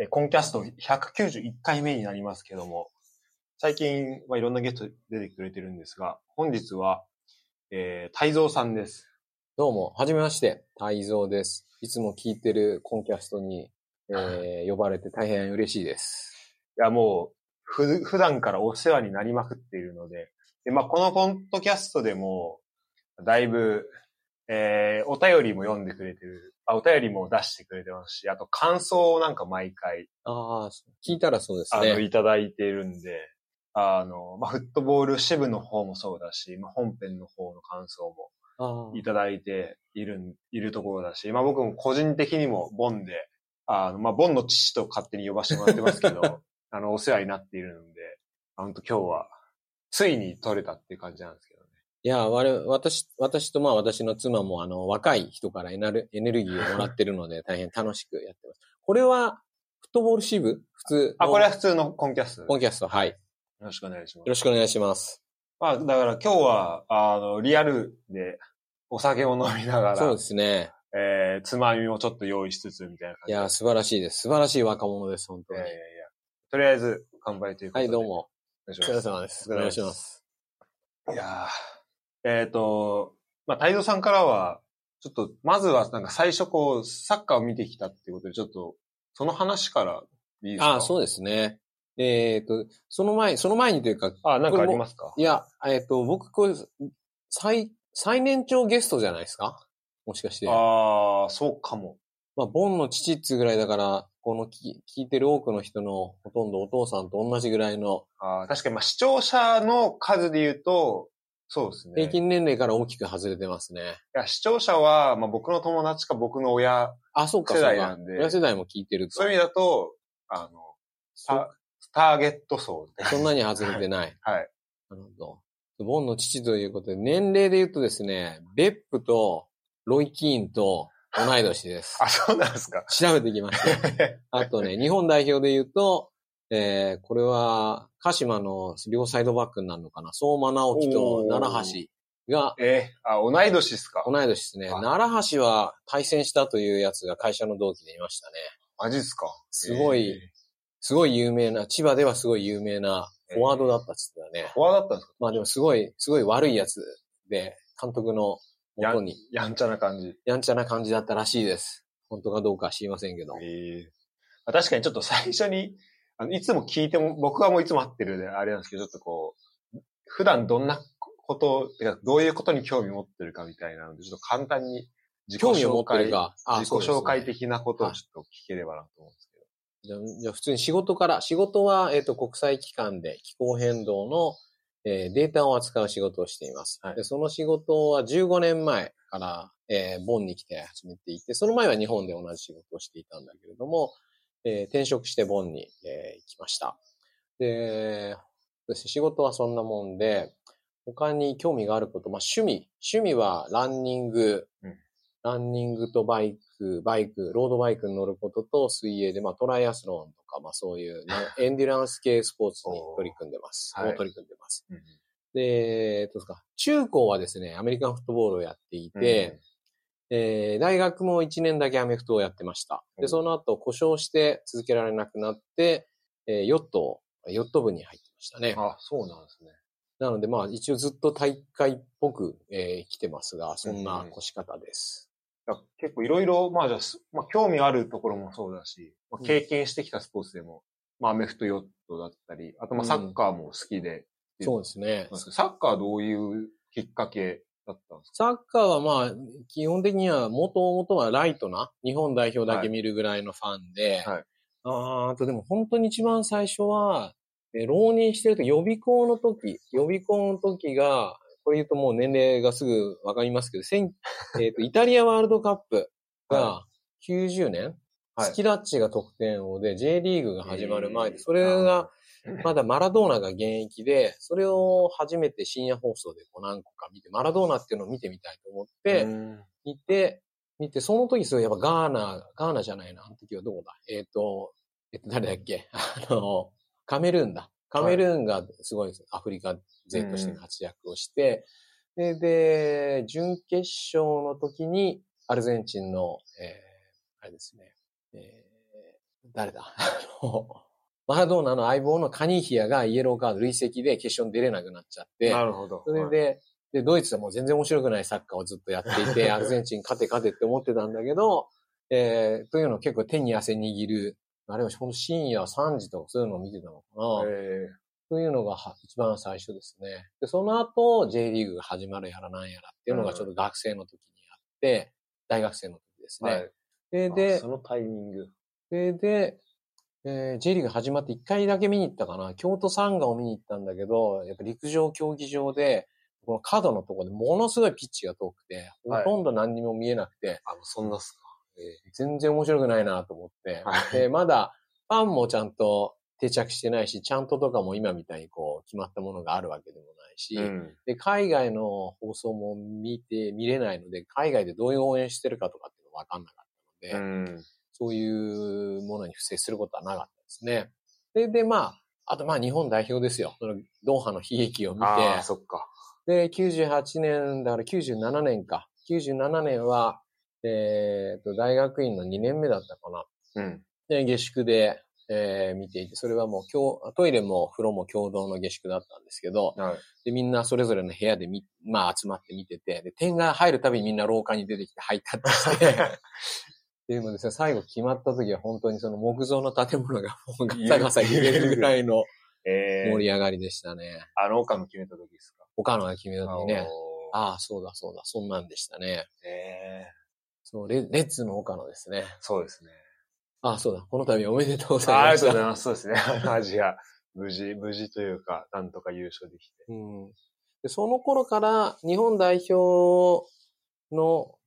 えーコンキャスト191回目になりますけども、最近、まあ、いろんなゲスト出てくれてるんですが、本日は、えー、太蔵さんです。どうも、はじめまして、太蔵です。いつも聞いてるコンキャストに、えー 呼ばれて大変嬉しいです。いや、もう、ふ、普段からお世話になりまくっているので、で、まあ、このポッドキャストでも、だいぶ、えー、お便りも読んでくれてる、あ、お便りも出してくれてますし、あと感想をなんか毎回、ああ、聞いたらそうですあの、ね。いただいているんで、あの、まあ、フットボール支部の方もそうだし、まあ、本編の方の感想もいただいているん、いるところだし、まあ、僕も個人的にもボンで、あの、まあ、ボンの父と勝手に呼ばせてもらってますけど、あの、お世話になっているので、本当今日は、ついに取れたっていう感じなんですけどね。いや、私、私とまあ私の妻もあの若い人からエナルエネルギーをもらってるので 大変楽しくやってます。これはフットボール支部？普通の？あ、これは普通のコンキャスト。よコンキャスト、はい。よろしくお願いします。ろしくお願いします。まあ、だから今日は、あの、リアルで、お酒を飲みながら、そうですね。えー、つまみもちょっと用意しつつ、みたいな感じで。いや、素晴らしいです。素晴らしい若者です、本当にいやい。やいや。とりあえず、乾杯ということで。はい、どうも。お疲れ様ですお願いします。いやーえっ、と、まあ、太蔵さんからは、ちょっと、まずは、なんか最初こう、サッカーを見てきたっていうことで、ちょっと、その話からいいですか？ああ、そうですね。えっ、と、その前、その前にというか、あ、なんかありますか？いや、えっ、と、僕、これ、最、最年長ゲストじゃないですか？もしかして。ああ、そうかも。まあ、ボンの父っつうぐらいだから、この聞聞いてる多くの人のほとんどお父さんと同じぐらいのあー確かに、まあ、視聴者の数で言うと、そうですね。平均年齢から大きく外れてますね。いや、視聴者は、まあ、僕の友達か僕の親、あ、そうか、世代なんで親世代も聞いてると。そういう意味だと、あの、そタターゲット層そんなに外れてない。はい。なるほど。ボンの父ということで、年齢で言うとですね、ベップとロイ・キーンと同い年です。あ、そうなんですか。調べてきました。あとね、日本代表で言うと、えー、これは、鹿島の両サイドバックになるのかな？相馬直樹と奈良橋がえー、あ、同い年ですか？同い年ですね。あ奈良橋は対戦したというやつが会社の同期でいましたね。マジですか？すごいえすごい有名な、千葉ではすごい有名なフォワードだったっつってたねー。フォワードだったんですか？まあでもすごい、すごい悪いやつで、監督の元にやんちゃな感じ。やんちゃな感じだったらしいです。本当かどうかは知りませんけど。ええあ確かにちょっと最初に、あのいつも聞いても、僕はもういつも会ってるであれなんですけど、ちょっとこう、普段どんなこと、てかどういうことに興味持ってるかみたいなので、ちょっと簡単に自己興味を持って紹介、るか。あ自己紹介的なことをちょっと聞ければなと思うんですけど。じゃあじゃあ普通に仕事から、仕事は、えっ、と、国際機関で気候変動の、えーデータを扱う仕事をしています。はいでその仕事は15年前から、えーボンに来て始めていて、その前は日本で同じ仕事をしていたんだけれども、えー転職してボンに、えー行きました。で、仕事はそんなもんで、他に興味があること、まあ趣味。趣味はランニング、うんランニングとバイク、バイク、ロードバイクに乗ることと水泳で、まあトライアスロンとか、まあそういう、ね、エンデュランス系スポーツに取り組んでます。もう取り組んでます。うんで、えっとですか、中高はですね、アメリカンフットボールをやっていて、えー大学も1年だけアメフトをやってました。で、うんその後故障して続けられなくなって、えーヨットを、ヨット部に入ってましたね。あ、そうなんですね。なので、まあ、一応ずっと大会っぽく、えー来てますが、そんな越し方です。だから結構いろいろ、まあじゃまあ興味あるところもそうだし、まあ、経験してきたスポーツでも、まあアメフトヨットだったり、あとまあサッカーも好きで、そうですね。サッカーはどういうきっかけだったんですサッカーはまあ、基本的には、もともとはライトな、日本代表だけ見るぐらいのファンで、はい。あーあとでも本当に一番最初は、えー浪人してると予備校の時、予備校の時が、これ言うともう年齢がすぐわかりますけど、千えっと、イタリアワールドカップが90年、はい。スキラッチが得点王で J リーグが始まる前で、えー。それが、まだマラドーナが現役で、それを初めて深夜放送でこう何個か見て、マラドーナっていうのを見てみたいと思って、うん。見て、見て、その時すごいやっぱガーナ、ガーナじゃないな、あの時はどこだ？えっ、と、えっと、誰だっけ？あの、カメルーンだ。カメルーンがすごいアフリカ勢として活躍をして、で、で、準決勝の時にアルゼンチンの、えー、あれですね、えー、誰だ？あの、マラドーナの相棒のカニーヒアがイエローカード累積で決勝に出れなくなっちゃって、なるほど。それで、で、ドイツはもう全然面白くないサッカーをずっとやっていて、アルゼンチン勝て勝てって思ってたんだけど、えー、というのを結構手に汗握る、あれはほんと深夜3時とかそういうのを見てたのかな。えというのがは一番最初ですね。で、その後、J リーグが始まるやらなんやらっていうのがちょっと学生の時にあって、大学生の時ですね。ーはい。で、でそ、のタイミング。で、で、えー J リーグ始まって1回だけ見に行ったかな。京都サンガを見に行ったんだけど、やっぱ陸上競技場で、この角のところでものすごいピッチが遠くて、ほはいとんど何にも見えなくて、あ、そんなっすか。全然面白くないなと思って、はいで、まだファンもちゃんと定着してないし、ちゃんととかも今みたいにこう決まったものがあるわけでもないし、うん。で、海外の放送も見て、見れないので、海外でどういう応援してるかとかっていうのがわかんなかったので、うん。そういうものに付接することはなかったですね。で、で、まあ、あとまあ日本代表ですよ。そのドーハの悲劇を見て、ああ、そっか。で、98年、だから97年か。97年は、えっと、大学院の2年目だったかな。うん。で、下宿で、えー見ていて、それはもう今日、トイレも風呂も共同の下宿だったんですけど、はい。で、みんなそれぞれの部屋でみ、まあ集まって見てて、で、点が入るたびにみんな廊下に出てきてハイタッチして、っていうのでさ、最後決まった時は本当にその木造の建物がもうガサガサ揺れるぐらいのええ盛り上がりでしたね。あの岡の決めた時ですか？他のが決めた時ね。ああ、そうだそうだ、そんなんでしたね。ええそう、レレッツの岡野ですね。そうですね。ああ、そうだ、この度おめでとうごあざいました。ありがとうございます。そうですね。アジア、無事、無事というか、なんとか優勝できて。うん、でその頃から日本代表の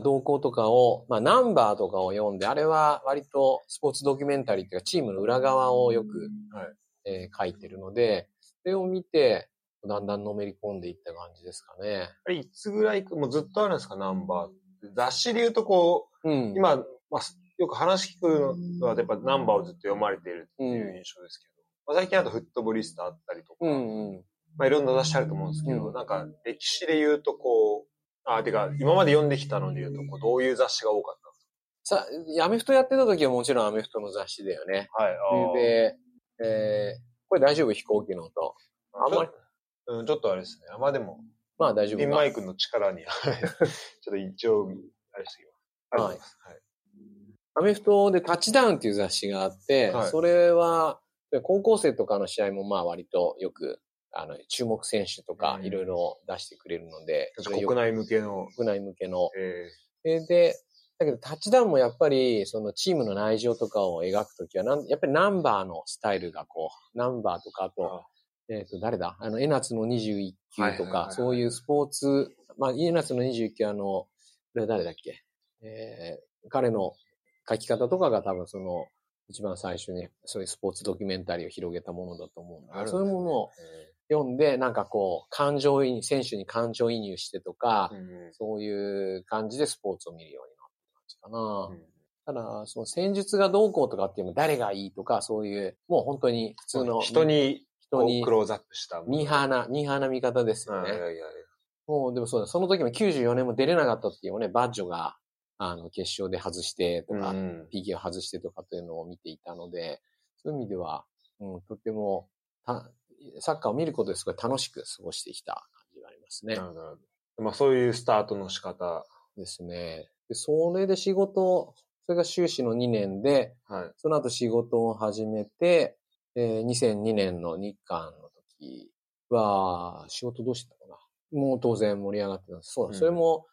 動向とかを、まあナンバーとかを読んで、あれは割とスポーツドキュメンタリーっていうかチームの裏側をよく、はいえー書いてるので、それを見て、だんだんのめり込んでいった感じですかね。あれ、いつぐらい、もうずっとあるんですか、ナンバー。雑誌で言うとこう、うん。今、まあ、よく話聞くのは、やっぱナンバーをずっと読まれているっていう印象ですけど、まあ、最近あとフットボリスタあったりとか、うんうん。まあいろんな雑誌あると思うんですけど、うんなんか歴史で言うとこう、あ、てか、今まで読んできたので言うと、こうどういう雑誌が多かったんですさ、アメフトやってた時はもちろんアメフトの雑誌だよね。かはい、で、えー、これ大丈夫？飛行機の音。あんまりうん、ちょっとあれですね。あまあでも、まあ大丈夫かピンマイクの力に、ちょっと一応、あれしてきます。ありがとうござい。はい。アメフトでタッチダウンっていう雑誌があって、はいそれは、高校生とかの試合もまあ割とよく、あの、注目選手とかうん。いろいろ出してくれるので、国内向けの、国内向けの。ええ。で、だけどタッチダウンもやっぱりそのチームの内情とかを描くときはなん、やっぱりナンバーのスタイルがこう、ナンバーとかと、えっ、と、誰だ？あの、エナツの21球とかそういうスポーツ、まあ、エナツの21球あの、これ誰だっけ？えー、彼の書き方とかが多分その、一番最初にそういうスポーツドキュメンタリーを広げたものだと思うんだけど、そういうものを読んで、なんかこう、感情移入、選手に感情移入してとか、うんそういう感じでスポーツを見るようになった感じかな。うんただ、その戦術がどうこうとかっていうのも誰がいいとか、そういう、もう本当に普通の人に、人にクローズアップしたもの。ミーハーな、ミーハーな見方ですよね。はいいやいやいやもう、でもそうだ、その時も94年も出れなかった時もね、バッジョが、あの、決勝で外してとか、うん PK を外してとかというのを見ていたので、そういう意味では、うん、とても、たサッカーを見ることですごい楽しく過ごしてきた感じがありますねな。るほど。まあそういうスタートの仕方。ですね。で、それで仕事、それが修士の2年で、はい。その後仕事を始めて、えー2002年の日韓の時は、仕事どうしてたかなもう当然盛り上がってたんです。そうだ、うんそれも、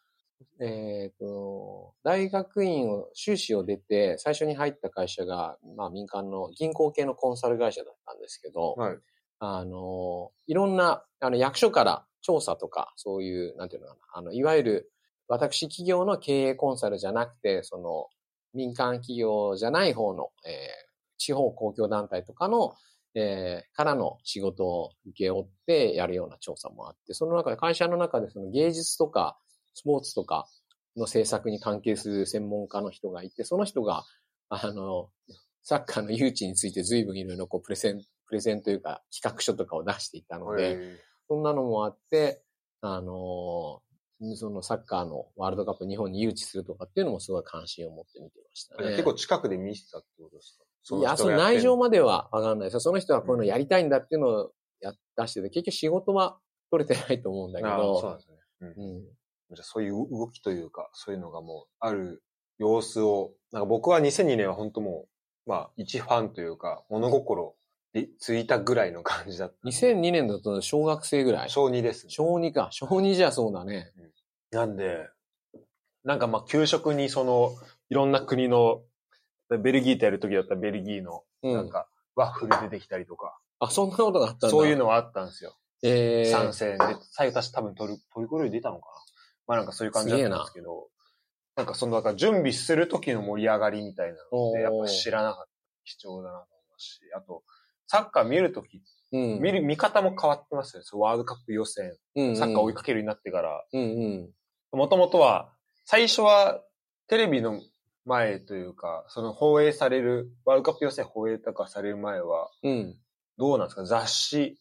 えっ、と、大学院を、修士を出て、最初に入った会社が、まあ民間の銀行系のコンサル会社だったんですけど、はい。あの、いろんな、あの、役所から調査とか、そういう、なんていうのかな、あの、いわゆる、私企業の経営コンサルじゃなくて、その、民間企業じゃない方の、えー地方公共団体とかの、えーからの仕事を受け負ってやるような調査もあって、その中で、会社の中でその芸術とか、スポーツとかの制作に関係する専門家の人がいて、その人が、あの、サッカーの誘致について随分いろいろこうプレゼン、プレゼンというか企画書とかを出していたので、えそんなのもあって、あのそのサッカーのワールドカップ日本に誘致するとかっていうのもすごい関心を持って見てましたね。ー結構近くで見せたってことですか？そいや、その内情まではわかんないですよ。その人はこういうのやりたいんだっていうのをや出してて、結局仕事は取れてないと思うんだけど。そうですね。うんうん。じゃあそういう動きというか、そういうのがもうある様子を、なんか僕は2002年は本当もう、まあ一ファンというか、物心でついたぐらいの感じだった。2002年だと小学生ぐらい。小2ですね。小2か。小2じゃそうだね。なんで、なんかまあ給食にその、いろんな国の、ベルギーとやるときだったらベルギーの、うん。なんか、ワッフル出てきたりとか、あ、そんなことがあったんだ。そういうのはあったんですよ。えー、参戦で、最後確か多分トルトルコ料理出たのかなまあなんかそういう感じだったんですけど、なんかその、だから準備する時の盛り上がりみたいなのって、やっぱ知らなかった。貴重だなと思いますし、あと、サッカー見るとき、うん。見る、見方も変わってますよね。ワールドカップ予選、うんうん、サッカー追いかけるようになってから。もともとは、最初はテレビの前というか、その放映される、ワールドカップ予選放映とかされる前は、うん。どうなんですか？雑誌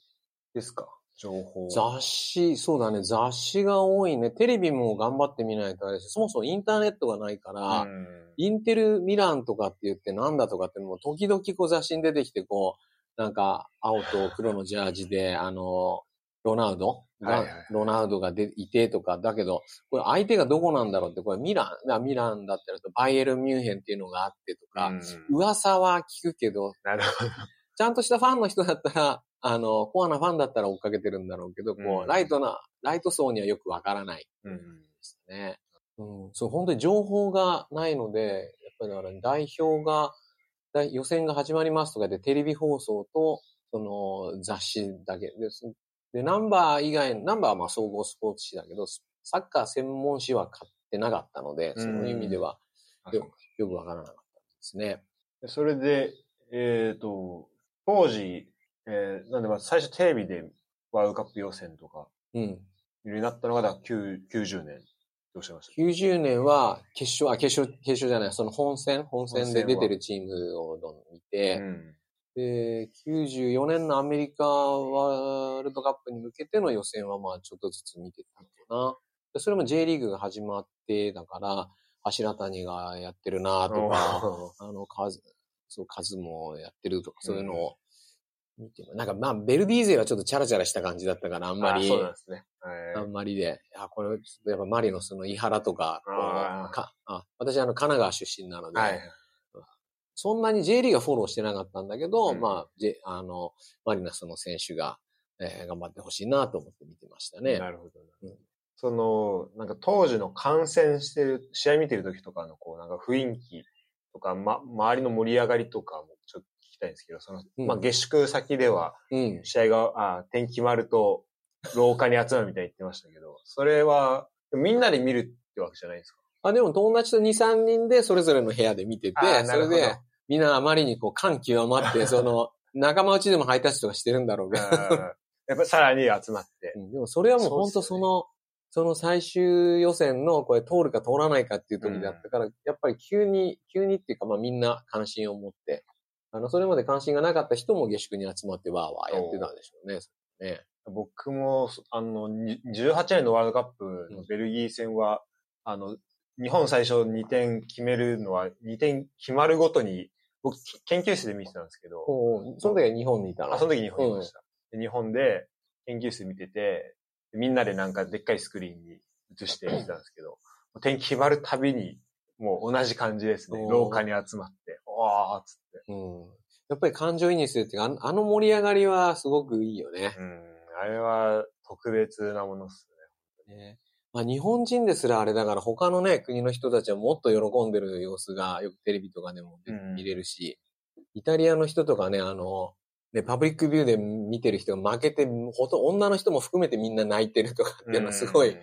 ですか？情報。雑誌、そうだね。雑誌が多いね。テレビも頑張って見ないとあれですそもそもインターネットがないから、うんインテルミランとかって言ってなんだとかってのも時々こう雑誌に出てきてこう、なんか青と黒のジャージで、あの、ロナウド？が、はいはいはい。ロナウドがでいてとか、だけど、これ相手がどこなんだろうって、これミラン、あミランだったらとバイエルミュンヘンっていうのがあってとか、うん噂は聞くけど、なるほど。ちゃんとしたファンの人だったら、あの、コアなファンだったら追っかけてるんだろうけど、こう、うん。ライトな、ライト層にはよくわからない。うんですね。うん、そう、本当に情報がないので、やっぱりだから代表が、代予選が始まりますとかでテレビ放送と、その雑誌だけです。で、ナンバー以外、ナンバーはまあ総合スポーツ紙だけど、サッカー専門誌は買ってなかったので、うんそういう意味ではあよよくわからなかったですね。でそれで、えっ、と、当時、えーなんでまあ最初テレビでワールドカップ予選とかうん。になったのが、だから9 90年おっしゃいました。90年は決勝、あ、決勝、決勝じゃない、その本戦、本戦で出てるチームを見て、うんで、94年のアメリカワールドカップに向けての予選はまあちょっとずつ見てたのかな。でそれも J リーグが始まって、だから、柱谷がやってるなとか、あの、数、そう、数もやってるとか、そういうのを見て、なんかまあ、ベルディー勢はちょっとチャラチャラした感じだったから、あんまり、あそうなんですね。あはいんまりで、あ、これ、やっぱマリノスの井原とか、あーかあ私、あの、神奈川出身なので、はい。そんなに J リーがフォローしてなかったんだけど、うんまあ、J、あの、マリナスの選手が、えー頑張ってほしいなと思って見てましたね。なるほどな。うんその、なんか当時の観戦してる、試合見てる時とかのこう、なんか雰囲気とか、ま、周りの盛り上がりとかもきたいんですけど、その、うん。まあ、下宿先では、うん。試合が、あ天気決まると、廊下に集まるみたいに言ってましたけど、それは、みんなで見るってわけじゃないですか？あ、でも友達と2、3人でそれぞれの部屋で見ててそれで、みんなあまりにこう感極まって、その、仲間内でもハイタッチとかしてるんだろうけど、やっぱさらに集まって。うん。でもそれはもう本当その、その最終予選のこれ通るか通らないかっていう時だったから、やっぱり急に、急にっていうかまあみんな関心を持って、あの、それまで関心がなかった人も下宿に集まってわーわーやってたんでしょうね。ね僕も、あの、に18年のワールドカップのベルギー戦は、あの、日本最初2点決めるのは、2点決まるごとに、僕、研究室で見てたんですけど、その時は日本にいたの？あ、その時日本にいました。で日本で研究室で見てて、みんなでなんかでっかいスクリーンに映して見てたんですけど、天気決まるたびに、もう同じ感じですね。廊下に集まって、わーっつって。うん。やっぱり感情移入するっていうか、あの盛り上がりはすごくいいよね。うん、あれは特別なものっすねまあ、日本人ですらあれだから他のね、国の人たちはもっと喜んでる様子がよくテレビとかでもうん見れるし、イタリアの人とかね、あの、ね、パブリックビューで見てる人が負けて、ほと女の人も含めてみんな泣いてるとかっていうのはすごいうん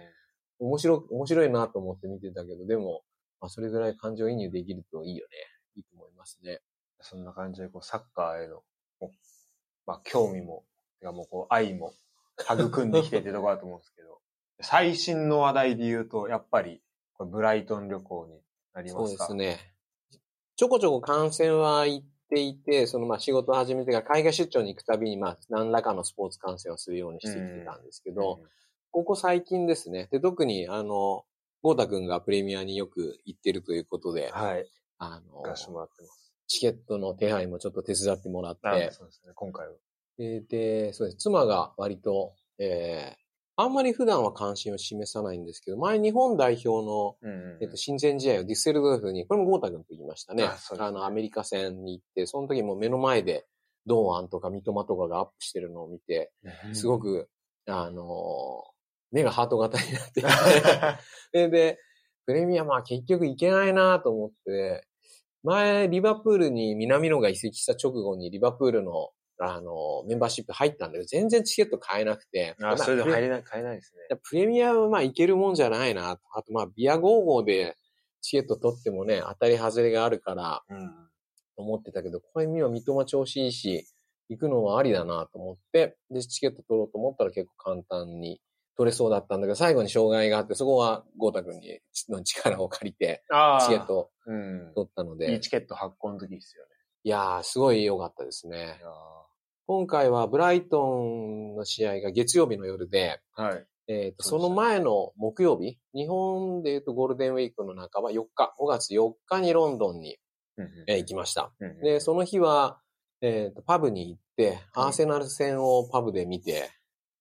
面白い、面白いなと思って見てたけど、でも、まあ、それぐらい感情移入できるといいよね。ますね。そんな感じで、こう、サッカーへの、まあ、興味も、てかもう、こう、愛も、育んできてってところだと思うんですけど、最新の話題で言うと、やっぱり、これブライトン旅行になりそうますか？ですね。ちょこちょこ観戦は行っていて、そのまあ仕事を始めてから海外出張に行くたびにまあ何らかのスポーツ観戦をするようにしてきてたんですけど、ここ最近ですね。で、特にあの、ゴータ君がプレミアによく行ってるということで、はい。あの行、かしてもらってます。チケットの手配もちょっと手伝ってもらっあて、そうですね、今回は。で、でそうです。妻が割と、えー、あんまり普段は関心を示さないんですけど、前日本代表の、うんうんうんえっと、親善試合をディッセルドルフに、これもゴータ君と言いましたね。あねの、アメリカ戦に行って、その時も目の前で、堂安とか三笘とかがアップしてるのを見て、すごく、あのー目がハート型になって で、プレミアまあ結局いけないなと思って、前、リバプールに南野が移籍した直後にリバプールの、あの、メンバーシップ入ったんだけど、全然チケット買えなくて。あ、それで入れない、買えないですね。プレミアはまあいけるもんじゃないな。あとまあビア55でチケット取ってもね、当たり外れがあるからうん。と思ってたけど、これ見は三笘調子いいし、行くのはありだなと思って、で、チケット取ろうと思ったら結構簡単に取れそうだったんだけど、最後に障害があって、そこはゴータ君にの力を借りて、あチケッ。トうん。取ったのいいで、チケット発行の時ですよね。いやー、すごい良かったですね今回はブライトンの試合が月曜日の夜で、ーはい。えっ、と、その前の木曜日、日本で言うとゴールデンウィークの半ば4日、5月4日にロンドンに、うんえー行きました。うんで、その日は、えっ、と、パブに行って、うんアーセナル戦をパブで見て、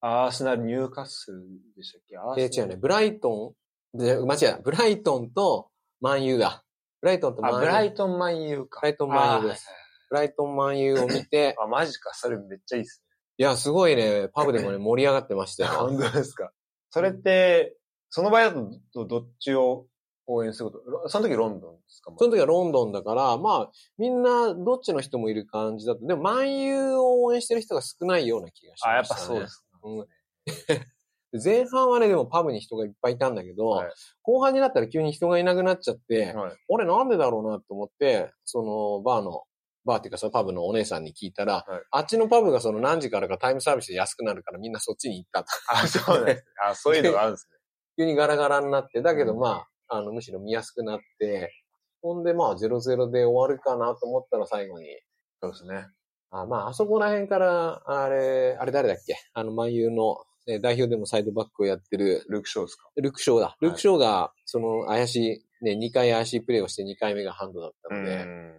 アーセナル、ニューカッスルでしたっけ？アーえ違うね、ブライトン、で間違えた、ブライトンとマンユーだ。ブライトンとマンあ、ユー。ブライトンマンユーか。ブライトンマンユーですブライトンマンユーを見て、あ、マジか？それめっちゃいいっすいや、すごいね、パブでもね、盛り上がってましたね。よ。本当ですか？それって、その場合だとどっちを応援すること？その時ロンドンですか？その時はロンドンだから、まあ、みんなどっちの人もいる感じだと。でも、万有を応援してる人が少ないような気がしあ、やました、ね。っぱそうです。うん前半はね、でもパブに人がいっぱいいたんだけど、はい後半になったら急に人がいなくなっちゃって、はい。俺なんでだろうなと思って、そのバーの、バーっていうかそのパブのお姉さんに聞いたら、はいあっちのパブがその何時からかタイムサービスで安くなるからみんなそっちに行ったと。あ、そうですね。あ、そういうのがあるんですね。急にガラガラになって、だけどうんまあ、あの、むしろ見やすくなって、ほんでまあ0-0で終わるかなと思ったら最後に、そうですね。あまあ、あそこら辺から、あれ、あれ誰だっけ？あの、万有の、え代表でもサイドバックをやってる、ルーク・ショーですか？ルクショーだ。ルクショーが、その、怪しい、ね、2回怪しいプレーをして2回目がハンドだったので、ん。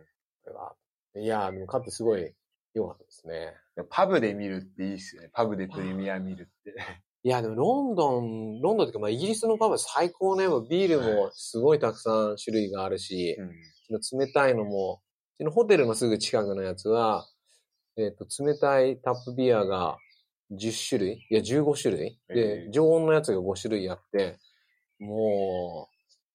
これはいやー、でも勝ってすごい良かったですね。パブで見るっていいっすよね。パブでプレミア見るって。いや、でもロンドン、ロンドンっていうか、まあ、イギリスのパブは最高ね。ビールもすごいたくさん種類があるし、その冷たいのも、うちのホテルのすぐ近くのやつは、えっ、と、冷たいタップビアが10種類い？や、15種類えで、え。常温のやつが5種類あって、も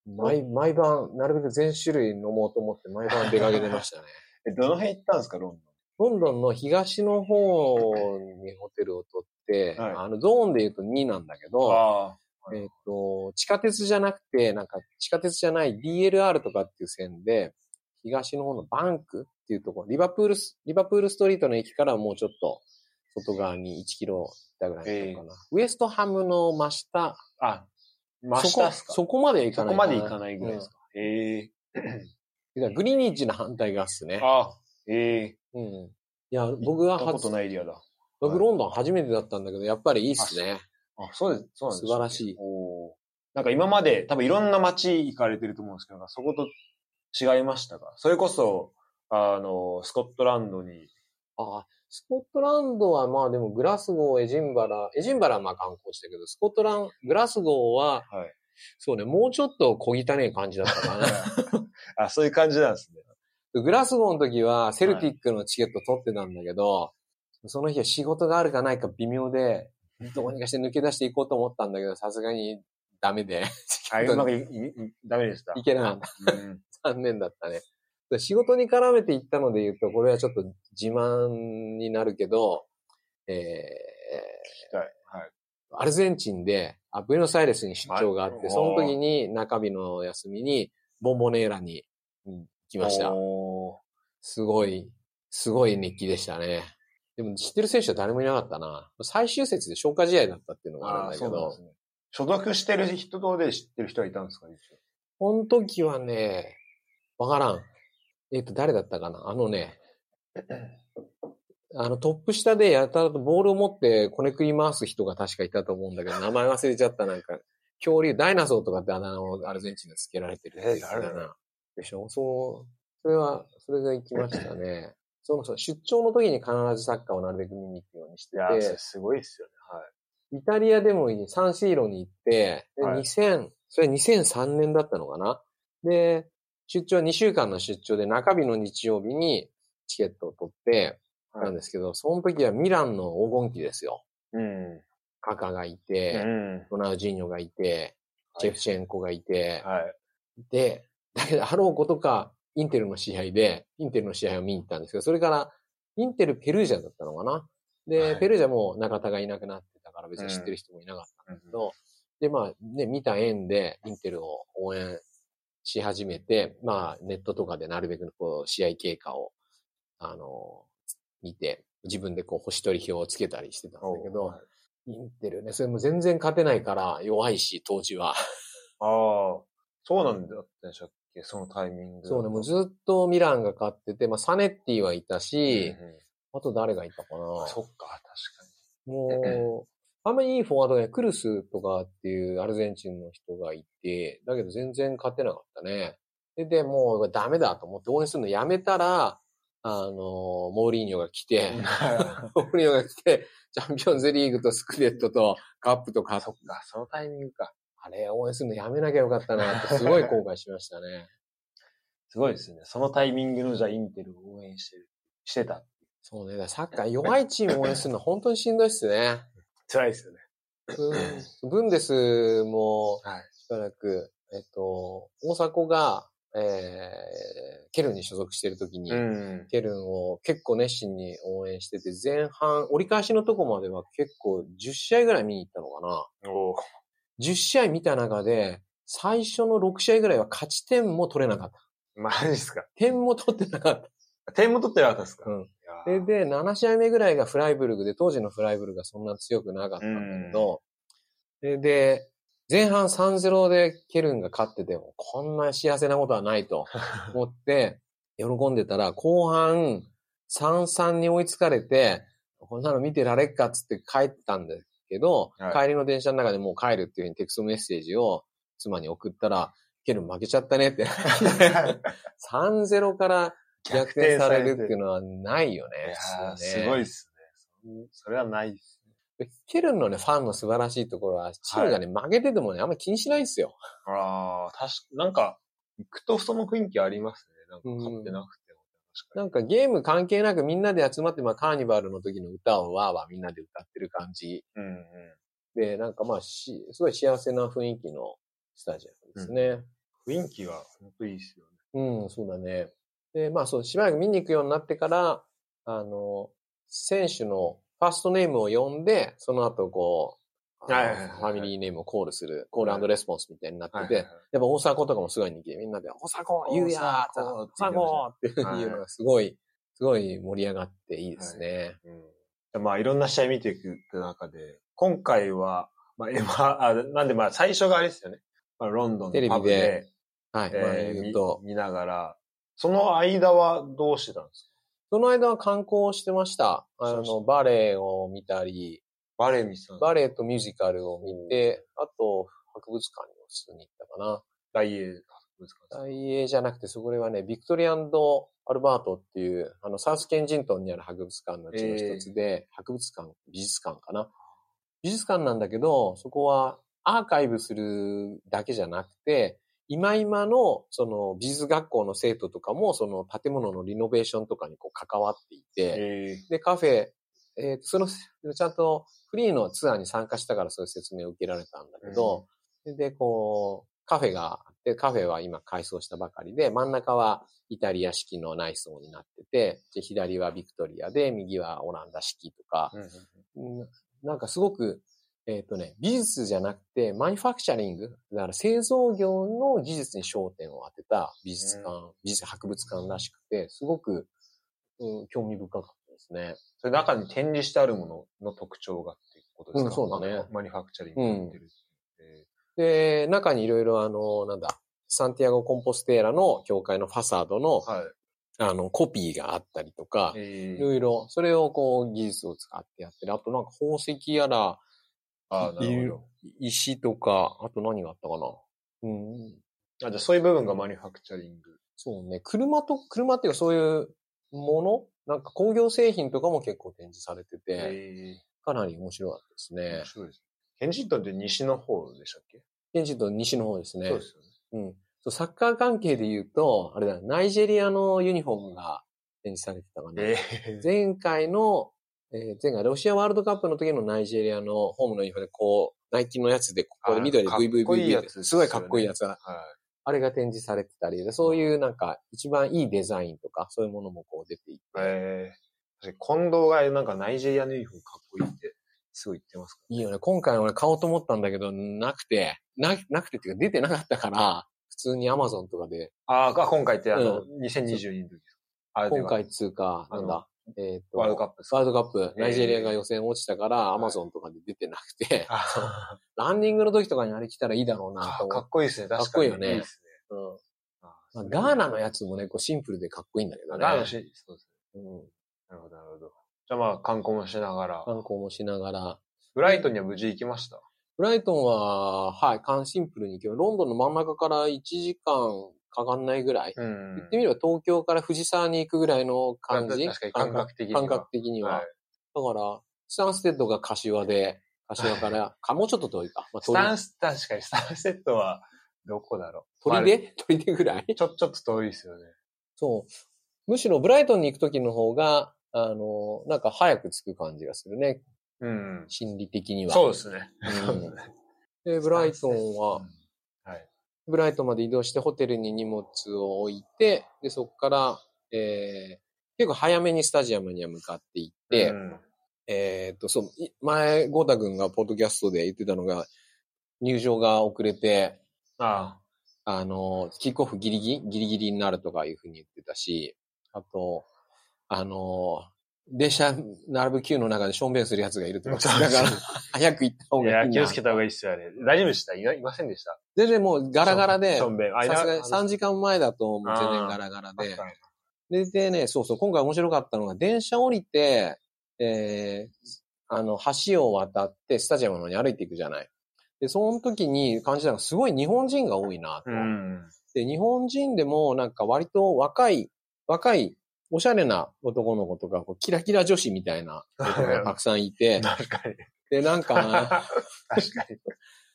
う、毎、毎晩、なるべく全種類飲もうと思って毎晩出かけてましたね。え、どの辺行ったんですか、ロンロンドンの東の方にホテルを取って、はい。あの、ゾーンで言うと2なんだけドンど、あえっ、と、地下鉄じゃなくて、なんか地下鉄じゃない DLR とかっていう線で、東の方のバンクっていうところ、リバプールス、リバプールストリートの駅からもうちょっと外側に1キロ行ったぐらいかな。ウエストハムの真下、あ、真そこ下っすか？そこまで行かないそこまで行かないぐらいですか。うんだからグリニッジの反対側っすね。あ、へえ。うん。いや、僕は行ったこと初、ないエリアだ。僕ロンドン初めてだったんだけど、やっぱりいいっすね。あ、そうです、そうなんです、素晴らしいおーなんか今まで多分いろんな街行かれてると思うんですけど、そこと違いましたか？それこそ、あの、スコットランドに、ああ、スコットランドはまあでもグラスゴー、エジンバラ、エジンバラはまあ観光したけど、スコットラン、グラスゴーは、はい。そうね、もうちょっと小汚い感じだったかな。あ、そういう感じなんですね。グラスゴーの時はセルティックのチケット取ってたんだけど、その日は仕事があるかないか微妙で、どうにかして抜け出していこうと思ったんだけど、さすがにダメで、あ、うまくい、い、いダメでした。いけなかった。うん 残念だったね。で仕事に絡めて行ったので言うと、これはちょっと自慢になるけど、えー、はい。はい。アルゼンチンで、あブエノスアイレスに出張があって、はいその時に中日の休みに、ボンボネーラにうん来ました。おすごい、すごい熱気でしたね。でも知ってる選手は誰もいなかったな。最終節で消化試合だったっていうのーがあるんだけどね。所属してる人とで知ってる人はいたんですかこの時はね、わからん。えっ、と、誰だったかな？あのね、あの、トップ下でやたらとボールを持ってこねくり回す人が確かいたと思うんだけど、名前忘れちゃったなんか、恐竜、ダイナソーとかってあだ名をアルゼンチンで付けられてるえ誰だろな。でしょ？そう、それは、それが行きましたね。そ のそう出張の時に必ずサッカーをなるべく見に行くようにしてて、すごいっすよね。はい。イタリアでもサンシーロに行って、ではい2000、それ2003年だったのかな？で、出張、2週間の出張で中日の日曜日にチケットを取ってたんですけど、その時はミランの黄金期ですよ。うん。カカがいううて、ん。ロナウジーニョがいて、チェフチェンコがいて、はい。で、だけど、あろうことか、インテルの試合で、インテルの試合を見に行ったんですけど、それから、インテル・ペルージャだったのかな？で、はいペルージャも中田がいなくなってたから別に知ってる人もいなかったんだけど、で、まあ、ね、見た縁で、インテルを応援し始めて、まあ、ネットとかでなるべくこう、試合経過を、あの、見て、自分でこう、星取り表をつけたりしてたんだけど、はいインテルね、それも全然勝てないから弱いし、当時は。ああ、そうなんだったでしたっけ？そのタイミング。そうね、もうずっとミランが勝ってて、まあ、サネッティはいたし、うんうんあと誰がいたかな？そっか、確かもう、あんまりいいフォワードね、クルスとかっていうアルゼンチンの人がいて、だけど全然勝てなかったね。で、でもうダメだと思って応援するのやめたら、あの、モーリーニョが来て、に。モーリーニョが来て、チャンピオンズリーグとスクレットとカップとか、そっか、そのタイミングか。あれ応援するのやめなきゃよかったなってすごい後悔しましたね。すごいですね。そのタイミングのじゃあインテルを応援してる、してた。そうね、サッカー弱いチームを応援するの本当にしんどいっすね。辛いですよね。ブンブンデスもはい。しばらく、えっと、大迫が、えー、ケルンに所属してる時に、ん。ケルンを結構熱心に応援してて、前半、折り返しのとこまでは結構10試合ぐらい見に行ったのかな。おー10試合見た中で、最初の6試合ぐらいは勝ち点も取れなかった。マジっすか。点も取ってなかった。点も取ってなかったですかうんいやーで、で、7試合目ぐらいがフライブルグで、当時のフライブルグがそんな強くなかったんだけど、で、で、前半3-0でケルンが勝ってても、こんな幸せなことはないと 思って、喜んでたら、後半3-3に追いつかれて、こんなの見てられっかっつって帰ったんだけど、はい帰りの電車の中でもう帰るっていうふうにテクストメッセージを妻に送ったら、ケルン負けちゃったねって。3-0から逆転されるっていうのはないよね。ねすごいっすね。それはないっすね。ケルンのね、ファンの素晴らしいところは、チームがね、負けててもね、あんまり気にしないですよ。ああ、確か、なんか、行くとその雰囲気ありますね。なんか勝ってなくても。確かなんかゲーム関係なくみんなで集まって、まあカーニバルの時の歌をわーわーみんなで歌ってる感じ。に。うんうん。で、なんかまあし、すごい幸せな雰囲気のスタジアムですね。雰囲気は本当いいっすよね。うん、そうだね。で、まあそう、しばらく見に行くようになってから、あの、選手のファーストネームを呼んで、その後こう、はいはいはいはいファミリーネームをコールする、コールレスポンスみたいになってて、はいはいはいやっぱ大迫とかもすごい人気で、みんなで、大迫言うやー大大迫迫っていうのがすごい、すごい盛り上がっていいですね。うん。まあ、いろんな試合見ていく中で、今回は、まあ、えまあ、あなんでまあ、最初があれですよね。まあ、ロンドンテレビでのパブで、はい。まあえー見ながら、その間はどうしてたんですか？その間は観光をしてました。あの、バレエを見たり、バレエ見てたバレエとミュージカルを見て、あと、博物館にも普通に行ったかな。大英博物館大英じゃなくて、そこではね、ビクトリアンド・アルバートっていう、あの、サウスケンジントンにある博物館のうちの一つで、博物館、美術館かな。美術館なんだけど、そこはアーカイブするだけじゃなくて、今今の、その、美術学校の生徒とかも、その建物のリノベーションとかにこう関わっていて、えで、カフェ、えーその、ちゃんとフリーのツアーに参加したからそういう説明を受けられたんだけど、で、こう、カフェがあって、カフェは今改装したばかりで、真ん中はイタリア式の内装になってて、で左はビクトリアで、右はオランダ式とか、うんなんかすごく、えっ、とね、美術じゃなくて、マニファクチャリング、だから製造業の技術に焦点を当てた美術館、美術博物館らしくて、すごく、うん、興味深かったですね。それ中に展示してあるものの特徴がっていうことですか？うんそうだねマニファクチャリングになってる。えで、中にいろいろあの、なんだ、サンティアゴ・コンポステーラの教会のファサードの、ーはい。あの、コピーがあったりとか、えいろいろ、それをこう、技術を使ってやってる。あとなんか宝石やら、ああ、なるほ石とか、あと何があったかな。うん。ど。あ、じゃあそういう部分がマニファクチャリング。そうね。車と、車っていうかそういうもの？なんか工業製品とかも結構展示されてて、えかなり面白かったですえね面。白いです。ケンジントンって西の方でしたっけ、現地と西の方ですね。そうですよね。うん。そうサッカー関係で言うと、あれだ、ナイジェリアのユニフォームが展示されてたかな。ええ前回の、えー前回ロシアワールドカップの時のナイジェリアのホームのユニフォで、こう、ナイキのやつで、ここで緑であかって、すごいかっこいいやつが、はい。あれが展示されてたりで、そういうなんか一番いいデザインとか、そういうものもこう出ていて、ええ確かに近藤がなんかナイジェリアのユニフォームかっこいいって、すごい言ってますかいいよね。今回俺買おうと思ったんだけど、なくて、な、なくてっていうか出てなかったから、普通に Amazon とかで、ら。ああ、今回ってあの、う2022の時今回通過、なんだ、えっ、と、ワールドカップワールドカップ、ナイジェリアがえー予選落ちたから、はい Amazon とかで出てなくて、あランニングの時とかにあれ着たらいいだろうなかと思かっこいいですね。確かに。かっこいいよねいですね。う。あまあ、ガーナのやつもね、こうシンプルでかっこいいんだけどね。ガーナのし、そうですね。うん。なるほど、なるほど。じゃあまあ、観光もしながら。観光もしながら。ブライトンには無事行きました？ブライトンは、はい、カンシンプルに行けば、ロンドンの真ん中から1時間かかんないぐらい。うん言ってみれば東京から藤沢に行くぐらいの感じ？確かに感覚的には感覚的には。はいだから、スタンステッドが柏で、柏から、か、もうちょっと遠いか。まあ、スタンス、確かにスタンセットは、どこだろう？鳥で？鳥でぐらい？まあちょ、ちょっと遠いですよね。そう。むしろブライトンに行く時の方が、あの、なんか早く着く感じがするね。うん。心理的には。そうですね。うんで、ブライトンは、はい。ブライトンまで移動してホテルに荷物を置いて、で、そこから、えー、結構早めにスタジアムには向かって行って、うん。えーっと、そう、い前、ゴータ君がポッドキャストで言ってたのが、入場が遅れて、あ。あの、キックオフギリギリ、ギリギリになるとかいうふうに言ってたし、あと、あの、電車並ぶ queue の中でションベンする奴がいるとか、そうだから、早く行った方がいいな。気をつけた方がいいっすよ、あれ。大丈夫でした？いないませんでした？全然もうガラガラで、さすがに3時間前だともう全然ガラガラでで、でね、そうそう、今回面白かったのが、電車降りて、えー、あの、橋を渡って、スタジアムの方に歩いていくじゃない。で、その時に感じたのが、すごい日本人が多いなと。うん。で、日本人でもなんか割と若い、若い、おしゃれな男の子とか、こうキラキラ女子みたいな 子がたくさんいて、確かに。で、なんか、確かに。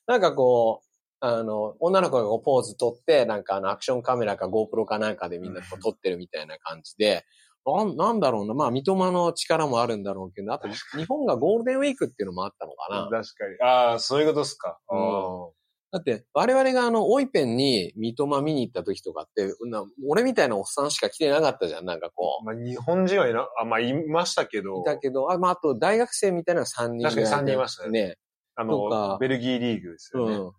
なんかこう、あの、女の子がこうポーズ取って、なんかあの、アクションカメラか GoPro かなんかでみんなこう撮ってるみたいな感じで、なんなんだろうな。まあ、三笘の力もあるんだろうけど、あと、日本がゴールデンウィークっていうのもあったのかな。確かに。ああ、そういうことっすか。うんあだって、我々があの、オイペンに三笘見に行った時とかって、な俺みたいなおっさんしか来てなかったじゃん。なんかこーまあ、日本人はいな、あ、まあ、いましたけう。どい、たけど、あ、まあ、あと、大学生みたいなのが3人確かに三人いましたねね。あの、ベルギーリーグですよね。うんはい。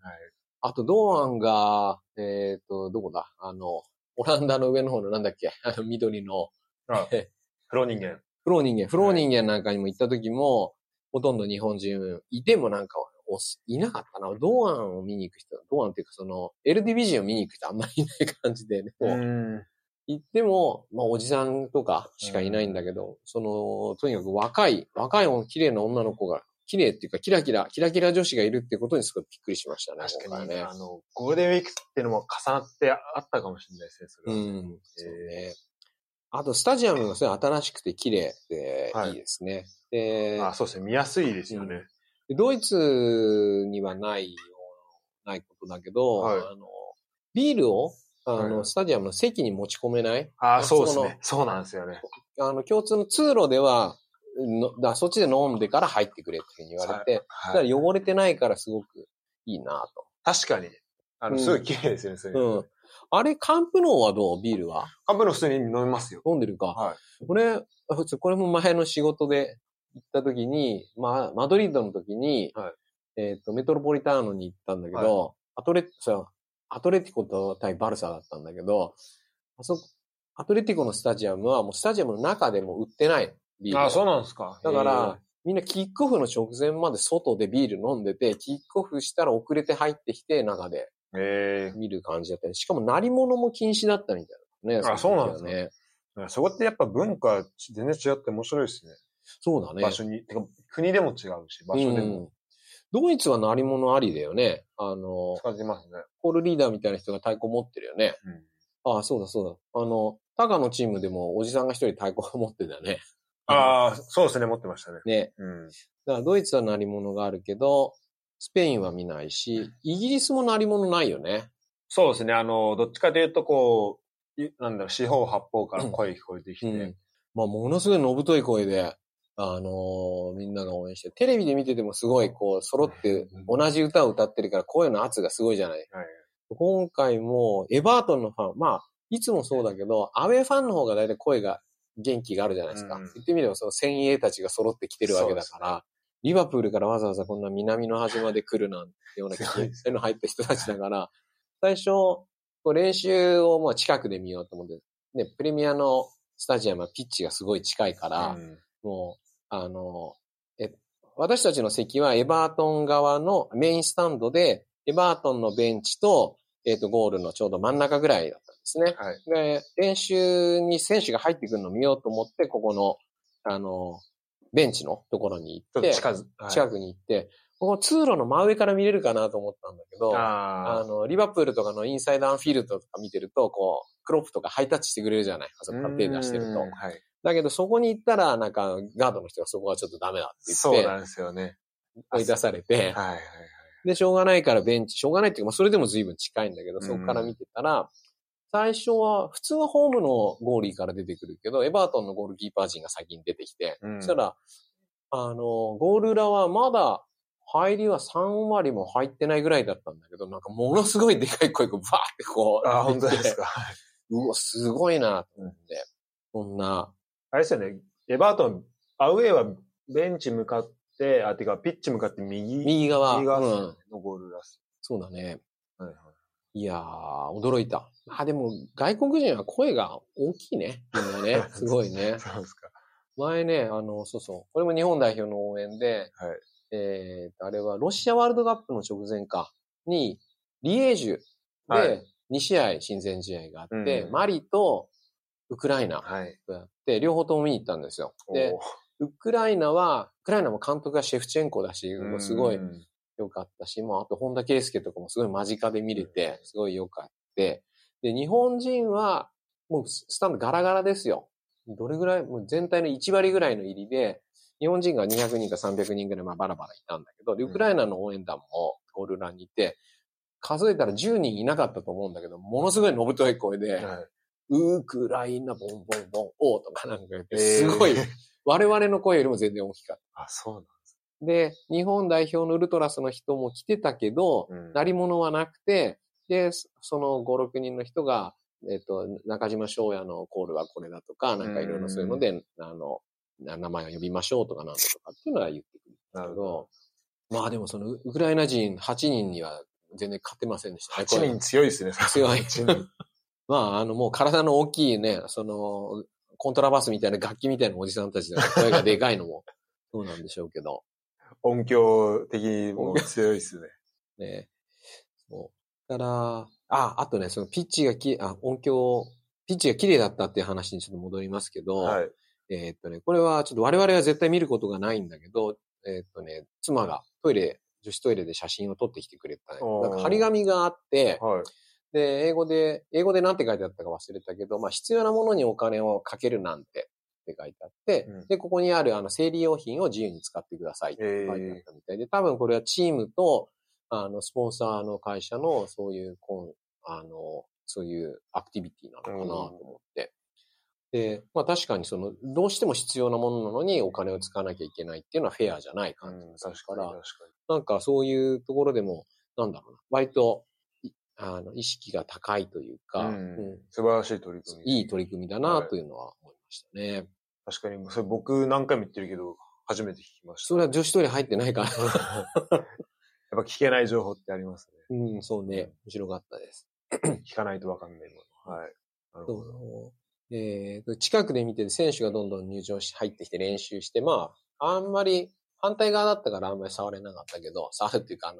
あと、堂安が、えっ、と、どこだ？あの、オランダの上の方のなんだっけ？あの、緑の、あ フローニンゲン。フローニンゲン、フローニンゲンなんかにも行った時も、ほとんど日本人いてもなんかおいなかったな。堂安を見に行く人、堂安っていうかその、エルディビジョンを見に行く人あんまりいない感じでね。もううん。行っても、まあおじさんとかしかいないんだけど、その、とにかく若い、若い綺麗な女の子が、綺麗っていうかキラキラ、キラキラ女子がいるってことにすごいびっくりしましたね。確かに、ねあ。の、ゴールデンウィークっていうのも重なってあったかもしれないですね、それは。うん。そうね。あと、スタジアムがすごい新しくて綺麗ではいいいですね。であそうですね。見やすいですよね。でドイツにはないないことだけど、はいあの、ビールを、あの、はいはいスタジアムの席に持ち込めない？ああそうですね。そうなんですよね。あの、共通の通路では、のだそっちで飲んでから入ってくれっていうふうに言われて、だはいから汚れてないからすごくいいな確かに。あの、うんすごい綺麗ですよね、それ。と。うん。あれ、カンプノーはどう？ビールはカップの普通に飲みますよ。飲んでるか。はい。これ、あ普通これも前の仕事で行った時に、まあ、マドリードの時に、はいえっ、と、メトロポリターノに行ったんだけど、アトレ、アトレティコと対バルサだったんだけど、あそこ、アトレティコのスタジアムはもうスタジアムの中でも売ってないビール。あそうなんですか。だから、みんなキックオフの直前まで外でビール飲んでて、キックオフしたら遅れて入ってきて中でへえ。へ見る感じだったり、しかも鳴り物も禁止だったみたいなね。あそうなんですかね。え。そこってやっぱ文化全然違って面白いですね。そうだね。場所に。てか、国でも違うし、場所でうんもドイツは鳴り物ありだよね。あの、使ってますね。コールリーダーみたいな人が太鼓持ってるよね。うん。ああ、そうだそうだ。あの、タカのチームでもおじさんが一人太鼓を持ってたね。ああ、そうですね、持ってましたね。ね。うん。だからドイツは鳴り物があるけど、スペインは見ないし、イギリスも鳴り物ないよね。そうですね、あの、どっちかというと、こう、いなんだろう、四方八方から声聞こえてきて、うん。まあ、ものすごいのぶとい声で、あのーみんなが応援して、テレビで見ててもすごいこう、揃って同じ歌を歌ってるから声の圧がすごいじゃない。はい。今回も、エバートンのファン、まあ、いつもそうだけど、アウェーファンの方が大体声が元気があるじゃないですか。うん。言ってみれば、その先鋭たちが揃ってきてるわけだから、リバプールからわざわざこんな南の端まで来るなんてような気 の入った人たちだから、最初、こう練習をもう近くで見ようと思って、ね、プレミアのスタジアムはピッチがすごい近いから、うん。もう、あの、え、私たちの席はエバートン側のメインスタンドで、エバートンのベンチと、えっ、と、ゴールのちょうど真ん中ぐらいだったんですね。はい。で、練習に選手が入ってくるのを見ようと思って、ここの、あの、ベンチのところに行って、近づ、はい近くに行って、ここ通路の真上から見れるかなと思ったんだけど、ああの、リバプールとかのインサイドアンフィールドとか見てると、こう、クロップとかハイタッチしてくれるじゃない？あそこから手出してるとうん。はい。だけど、そこに行ったら、なんか、ガードの人がそこはちょっとダメだって言って、そうなんですよね。追い出されて、はいはいはい。で、しょうがないからベンチ、しょうがないっていうか、まあそれでも随分近いんだけど、うんそこから見てたら、最初は、普通はホームのゴーリーから出てくるけど、エバートンのゴールキーパー陣が先に出てきて、うんそしたら、あの、ゴール裏はまだ、入りは3割も入ってないぐらいだったんだけど、なんかものすごいでかい声がバーってこう、ああ、本当ですか？か。うわ、すごいなと思って。そんな、あれですよね、エバートン、アウェーはベンチ向かって、あ、てか、ピッチ向かって右、右側、右側のゴールラス。そうだね。はいはい。いやー、驚いた。あ、でも、外国人は声が大きいね。みんなね。すごいね。そうですか。前ね、あの、そうそう。これも日本代表の応援で、はい。えーと、あれはロシアワールドカップの直前か、に、リエージュはで2試合親善試合があって、うんマリとウクライナはい。とやって、両方とも見に行ったんですよ。でウクライナは、ウクライナも監督がシェフチェンコだし、もうすごいうん良かったし、もうあと本田圭佑とかもすごい間近で見れて、すごい良かった。で、日本人は、もうスタンドガラガラですよ。どれぐらい、もう全体の1割ぐらいの入りで、日本人が200人か300人ぐらい、まあバラバラいたんだけど、でウクライナの応援団もゴール欄にいて、数えたら10人いなかったと思うんだけど、ものすごいのぶとい声で、はい。ウクライナボンボンボン、オーとかなんか言って、えー。すごい、我々の声よりも全然大きかった。あ、そうなんです。で、日本代表のウルトラスの人も来てたけど、うん。鳴り物はなくて、で、そその5、6人の人が、えっと、中島翔也のコールはこれだとか、なんかいろいろそういうので、あの、な名前を呼びましょうとかなんだとかっていうのは言ってくるんですけなるほど、まあでもそのウクライナ人8人には全然勝てませんでしたね。8人強いですね。強い8人。まあ、あの、もう体の大きいね、その、コントラバスみたいな楽器みたいなおじさんたちだから声がでかいのも、そうなんでしょうけど。音響的にも強いですね。ね。そう。だから、あ、あとね、そのピッチがき、あ、音響、ピッチが綺麗だったっていう話にちょっと戻りますけど、はい。えーっとね、これはちょっと我々は絶対見ることがないんだけど、えーっとね、妻がトイレ、女子トイレで写真を撮ってきてくれた、ね、なんか張り紙があって、はい。で、英語で、英語で何て書いてあったか忘れたけど、まあ、必要なものにお金をかけるなんてって書いてあって、うんで、ここにあるあの生理用品を自由に使ってくださいって書いてあっえたみたいで、多分これはチームと、あの、スポンサーの会社のそういう、こう、あの、そういうアクティビティなのかなと思って。で、まあ確かにその、どうしても必要なものなのにお金を使わなきゃいけないっていうのはフェアじゃないー感じうん、ですから、確かに確かなんかそういうところでも、なんだろうな、割と、いあの、意識が高いというか、に。ううんん。素晴らしい取り組み。いい取り組みだなというのは思いましたね。確かに、それ僕何回も言ってるけど、初めて聞きました。それは女子トイレ入ってないから。やっぱ聞けない情報ってありますうん、そうね。面白かったです。ね。聞かないとわかんないもの。はい。なるそほど。うえー近くで見てて選手がどんどん入場し、入ってきて練習して、まあ、あんまり、反対側だったからあんまり触れなかったけど、触るっていうかあの、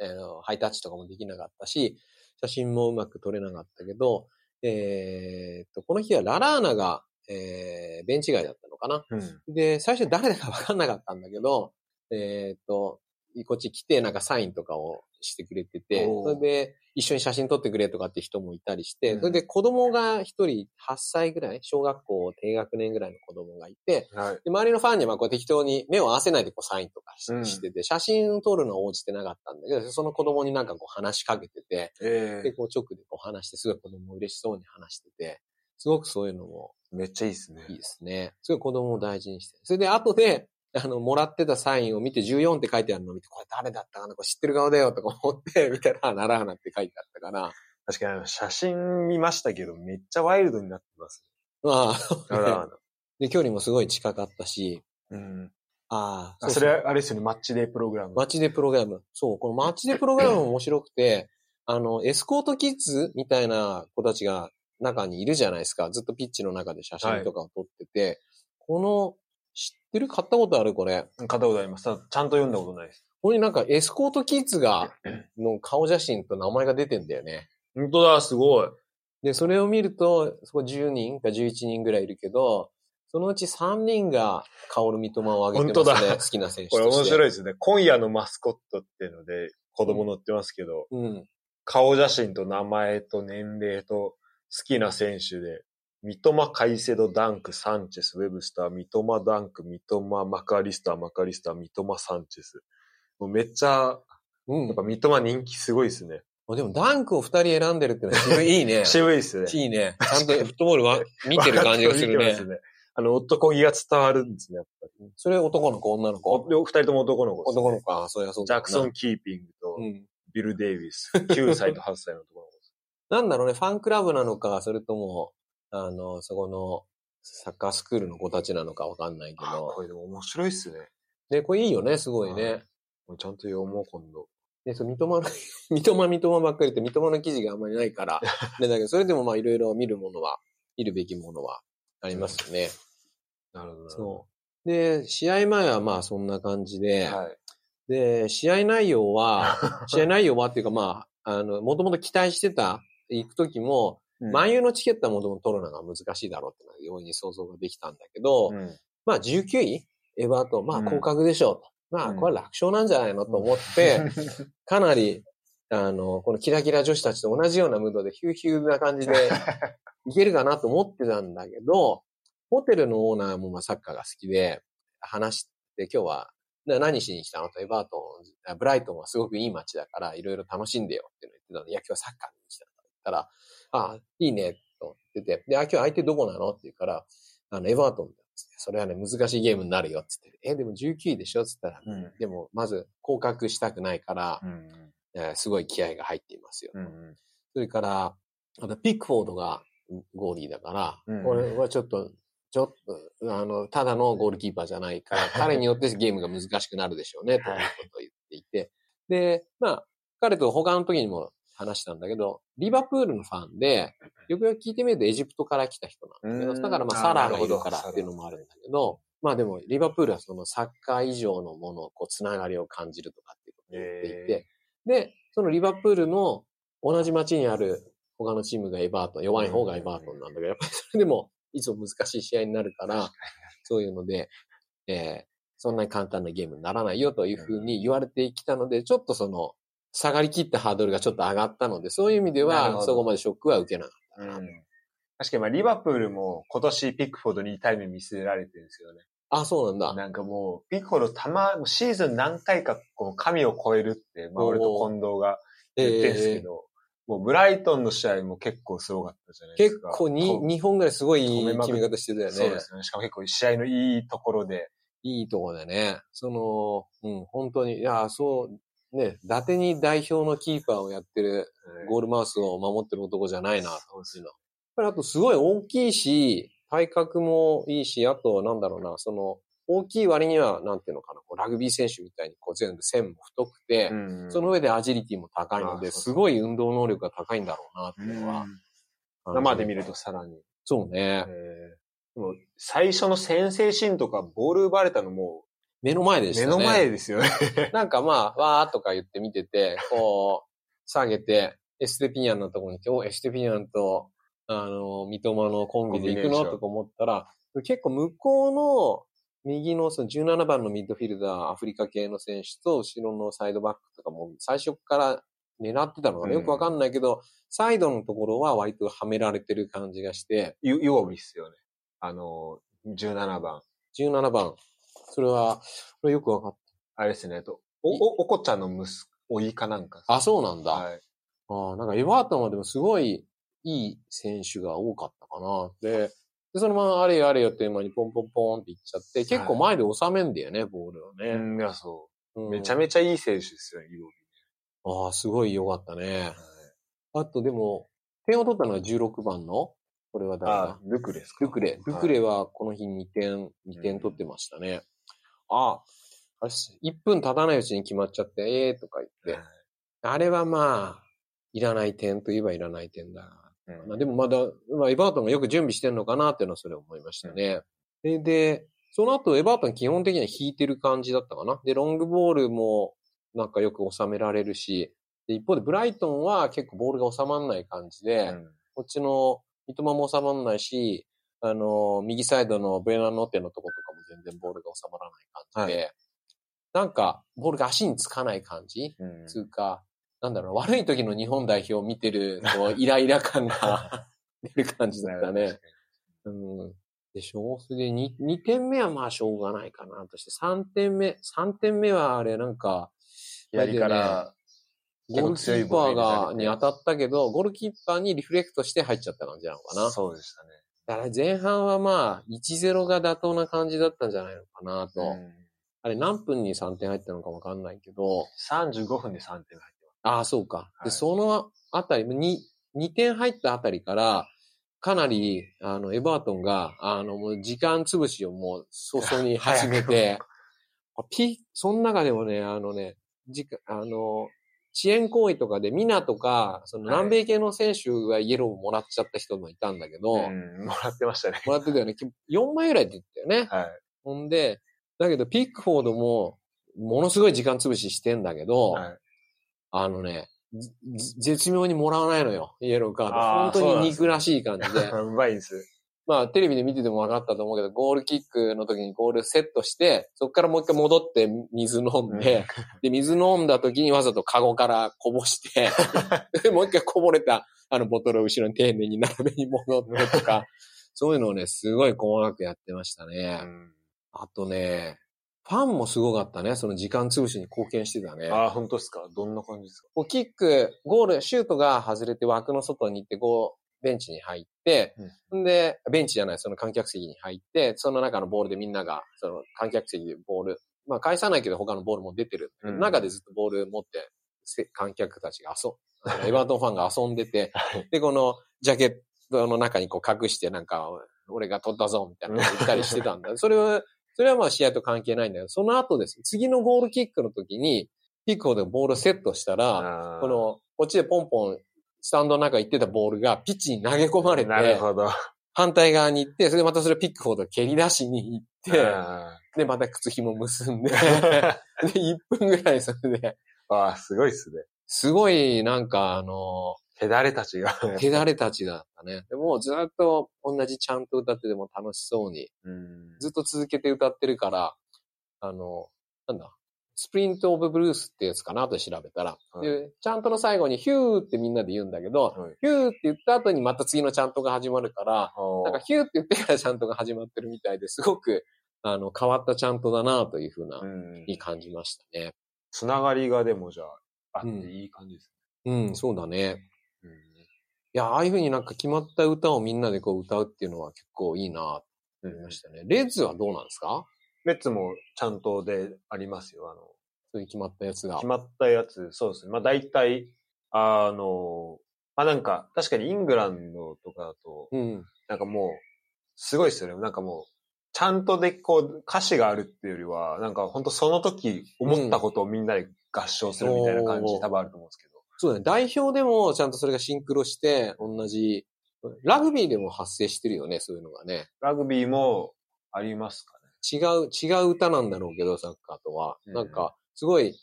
えーハイタッチとかもできなかったし、写真もうまく撮れなかったけど、えーっと、この日はララーナが、えーベンチ外だったのかな。うん。で、最初誰だか分かんなかったんだけど、えーっと、こっち来て、なんかサインとかをしてくれてて、それで一緒に写真撮ってくれとかって人もいたりして、うんそれで子供が一人8歳ぐらい、小学校低学年ぐらいの子供がいて、はい。で周りのファンにはこう適当に目を合わせないでこうサインとかしてて、写真撮るのは応じてなかったんだけど、その子供になんかこう話しかけてて、えで、こう直でこう話して、すごい子供嬉しそうに話してて、すごくそういうのもめっちゃいいですね。いいですね。すごい子供を大事にして。それで後で、あの、もらってたサインを見て14って書いてあるのを見て、これ誰だったかなこれ知ってる顔だよとか思って、見たら、ならはなって書いてあったから。確かに写真見ましたけど、めっちゃワイルドになってます。まあらあ、で、距離もすごい近かったし、うん。ああ、あそれはあれですよね、マッチデープログラム。マッチデプログラム。そう、このマッチデプログラムも面白くて、あの、エスコートキッズみたいな子たちが中にいるじゃないですか。ずっとピッチの中で写真とかを撮ってて、この、知ってる？買ったことある？これ。買ったことあります。ただちゃんと読んだことないです。ここになんかエスコートキッズが、の顔写真と名前が出てんだよね。本当だ、すごい。で、それを見ると、そこ10人か11人ぐらいいるけど、そのうち3人が薫三笘を挙げてますね。本当だ好きな選手ことれ面白いい。ですね。今夜のマスコットっていうので、子供載ってますけど、うん。顔写真と名前と年齢と好きな選手で、三笘、カイセド、ダンク、サンチェス、ウェブスター、三笘、ダンク、三笘、マカリスター、マカリスター、三笘、サンチェス。もうめっちゃ、うんやっぱ。三笘人気すごいですね。でもダンクを2人選んでるってのは渋いいいね。渋いですね。いいね。ちゃんとフットボールは見てる感じがするね。ね。あの、男気が伝わるんですね、やっぱり。それ男の子、女の子？お二人とも男の子ですね、男の子か。そりゃそうジャクソン・キーピングとうん。ビル・デイビス。9歳と8歳の男の子です。なんだろうね、ファンクラブなのか、それとも、あの、そこのサッカースクールの子たちなのかわかんないけあど。これでも面白いっすね。で、これいいよね、すごいはね。ちゃんと読もう、今度。で、そう、三笘の、三笘三笘ばっかりって三笘の記事があんまりないから、ね、だけど、それでもまあいろいろ見るものは、見るべきものはありますよね。なるほどな。そう。で、試合前はまあそんな感じで、はい。で、試合内容は、試合内容はっていうかまあ、あの、もともと期待してた、行くときも、うん。万有のチケットはもともと取るのが難しいだろうってのは容易に想像ができたんだけど、うん。まあ19位エバートン、まあうん。降格でしょう。と。まあうんこれは楽勝なんじゃないのと思って、かなり、あの、このキラキラ女子たちと同じようなムードでヒューヒューな感じで いけるかなと思ってたんだけど、ホテルのオーナーもまあサッカーが好きで、話して今日はな何しに来たのとエバートン、あブライトンはすごくいい街だからいろいろ楽しんでよって言ってたので、いや今日はサッカーに来たと言ったら、あいいねと言ってて、で、あ、今日相手どこなの？って言うから、あの、エバートンだ。それはね、難しいゲームになるよって言って。え、でも19位でしょ？って言ったら、うんでも、まず、降格したくないから、うんえーすごい気合が入っていますよ。うんうんそれから、あと、ピックフォードがゴーリーだから、うんこれはちょっと、ちょっと、あの、ただのゴールキーパーじゃないから、彼によってゲームが難しくなるでしょうね、ということを言っていて。で、まあ、彼と他の時にも話したんだけど、リバプールのファンで、よくよく聞いてみるとエジプトから来た人なんだけど、うん。だからまあサラーがいるからっていうのもあるんだけど、まあでもリバプールはそのサッカー以上のものをこうつながりを感じるとかっていうことを言っていて、で、そのリバプールの同じ街にある他のチームがエバートン、弱い方がエバートンなんだけど、やっぱりそれでもいつも難しい試合になるから、そういうので、えーそんなに簡単なゲームにならないよというふうに言われてきたので、ちょっとその、下がりきったハードルがちょっと上がったので、そういう意味では、そこまでショックは受けなかったかな。うん確かにまあ、リバプールも今年ピックフォードにタイム見せられてるんですよね。あ、そうなんだ。なんかもう、ピックフォードたま、シーズン何回かこう神を超えるって、まあ俺と近藤が言ってるんですけど、もうブライトンの試合も結構すごかったじゃないですか。結構に、と2本ぐらいすごい決め方してたよね。そうですね。しかも結構試合のいいところで、いいとこだね。その、うん、本当に、いや、そう、ね、伊達に代表のキーパーをやってるゴールマウスを守ってる男じゃないな、というのは。やっぱりあとすごい大きいし、体格もいいし、あとなんだろうな、その、大きい割には、なんていうのかな、こうラグビー選手みたいにこう全部線も太くて、うんその上でアジリティも高いので、すごい運動能力が高いんだろうな、ってういうのはん。生で見るとさらに。そうね。えーでも最初の先制シーンとかボール奪われたのも目の前でしたね。目の前ですよね。なんかまあ、わーとか言って見てて、こう、下げて、エステピニャンのとこに来て、お、エステピニャンと、あの、三笘のコンビで行くのとか思ったら、結構向こうの右のその17番のミッドフィルダー、アフリカ系の選手と、後ろのサイドバックとかも最初から狙ってたのかな、うんよくわかんないけど、サイドのところは割とはめられてる感じがして、ゆ、曜日っすよね。あの、17番。17番。それは、これよくわかっあれですね、と、お、お、おこちゃんの息子、おいかなんか。た。あ、そうなんだ。はい。ああ、なんかエバートンはでもすごいいい選手が多かったかな。で、でそのままあれよあれよっていう間にポンポンポンっていっちゃって、結構前で収めんだよね、ボールをね。うん、いや、そうう。んめちゃめちゃいい選手ですよね、曜日。ああ、すごい良かったね。あとでも、点を取ったのは16番の、これは誰あだ、ルクですかルクレ。ルクレはこの日2点、2点取ってましたね。ああ、あれっす、1分経たないうちに決まっちゃって、ええー、とか言って。あれはまあ、いらない点といえばいらない点だ。うんまあ、でもまだ、まあ、エバートンがよく準備してんのかなっていうのはそれ思いましたね。で、で、その後エバートン基本的には引いてる感じだったかな。で、ロングボールもなんかよく収められるし、で一方でブライトンは結構ボールが収まらない感じで、うんこっちの三笘も収まらないし、あの、右サイドのブレナノッテのとこと全然ボールが収まらない感じで、なんかボールが足につかない感じ？うんつうか、なんだろう、悪い時の日本代表を見てる、こう、イライラ感が 出る感じだったね。うん。でしょそれで 2, 2点目はまあしょうがないかなとして、3点目、3点目はあれなんか、左から、ゴールキーパーが、に当たったけど、ゴールキーパーにリフレクトして入っちゃった感じなのかな。そうでしたね。だから前半はまあ、1-0が妥当な感じだったんじゃないのかなと。うん。あれ何分に3点入ったのかわかんないけど、35分で3点入ってああ、そうか。はい。で、そのあたり、2、2点入ったあたりから、かなり、あの、エバートンが、あの、もう時間潰しをもう、早々に始めて、あピその中でもね、あのね、時間、あの、遅延行為とかで、ミナとか、そのはい南米系の選手がイエローをもらっちゃった人もいたんだけど、た。うん、もらってましたね。もらってたよね。4枚ぐらいって言ったよね。はい。ほんで、だけど、ピックフォードも、ものすごい時間潰ししてんだけど、はいあのね、絶妙にもらわないのよ、イエローカード。本当に憎らしい感じで。うまいんです。まあ、テレビで見てても分かったと思うけど、ゴールキックの時にゴールセットして、そこからもう一回戻って水飲んで、で、水飲んだ時にわざとカゴからこぼして、でもう一回こぼれたあのボトルを後ろに丁寧に斜めに戻ってとか、そういうのをね、すごい細かくやってましたね。うんあとね、ファンもすごかったね。その時間潰しに貢献してたね。ああ、本当ですか？どんな感じですか？キック、ゴール、シュートが外れて枠の外に行って、こう、ベンチに入って、ん、で、ベンチじゃない、その観客席に入って、その中のボールでみんなが、その観客席でボール、まあ返さないけど他のボールも出てる。うん中でずっとボール持って、せ観客たちが遊、エバートンファンが遊んでて、で、このジャケットの中にこう隠してなんか、俺が取ったぞ、みたいなの言ったりしてたんだ。それは、それはまあ試合と関係ないんだけど、その後です。次のゴールキックの時に、ピックフォードがボールをセットしたら、この、こっちでポンポン、スタンドの中行ってたボールがピッチに投げ込まれて、なるほど。反対側に行って、それでまたそれをピックフォードが蹴り出しに行って、あで、また靴紐結んで、で、ー1分ぐらいそれで、あー、すごいっすね。すごい、なんかあの、手だれたちが。手だれたちだったね。でもうずっと同じちゃんと歌ってても楽しそうに、うんずっと続けて歌ってるから、あの、なんだ、スプリントオブブルースってやつかなと調べたら、はいで、ちゃんとの最後にヒューってみんなで言うんだけど、はいヒューって言った後にまた次のちゃんとが始まるから、なんかヒューって言ってからちゃんとが始まってるみたいですごく、あの、変わったちゃんとだなというふうな、うんに感じましたね。つながりがでもじゃあ、あっていい感じですうん、そうだね。ね。うんいや、ああいうふうになんか決まった歌をみんなでこう歌うっていうのは結構いいなと思いましたね。レッズはどうなんですかレッツもちゃんとでありますよ。あの、そういう決まったやつが決。まったやつ、そうですね。まあ大体、あの、まあなんか、確かにイングランドとかだと、うん。なんかもう、すごいですよね。なんかもう、ちゃんとでこう、歌詞があるっていうよりは、なんか本当その時思ったことをみんなで合唱するみたいな感じ、うん多分あると思うんですけど。そうだね。代表でもちゃんとそれがシンクロして、同じ、ラグビーでも発生してるよね、そういうのがね。ラグビーもありますかね。違う、違う歌なんだろうけど、サッカーとは。うんなんか、すごい、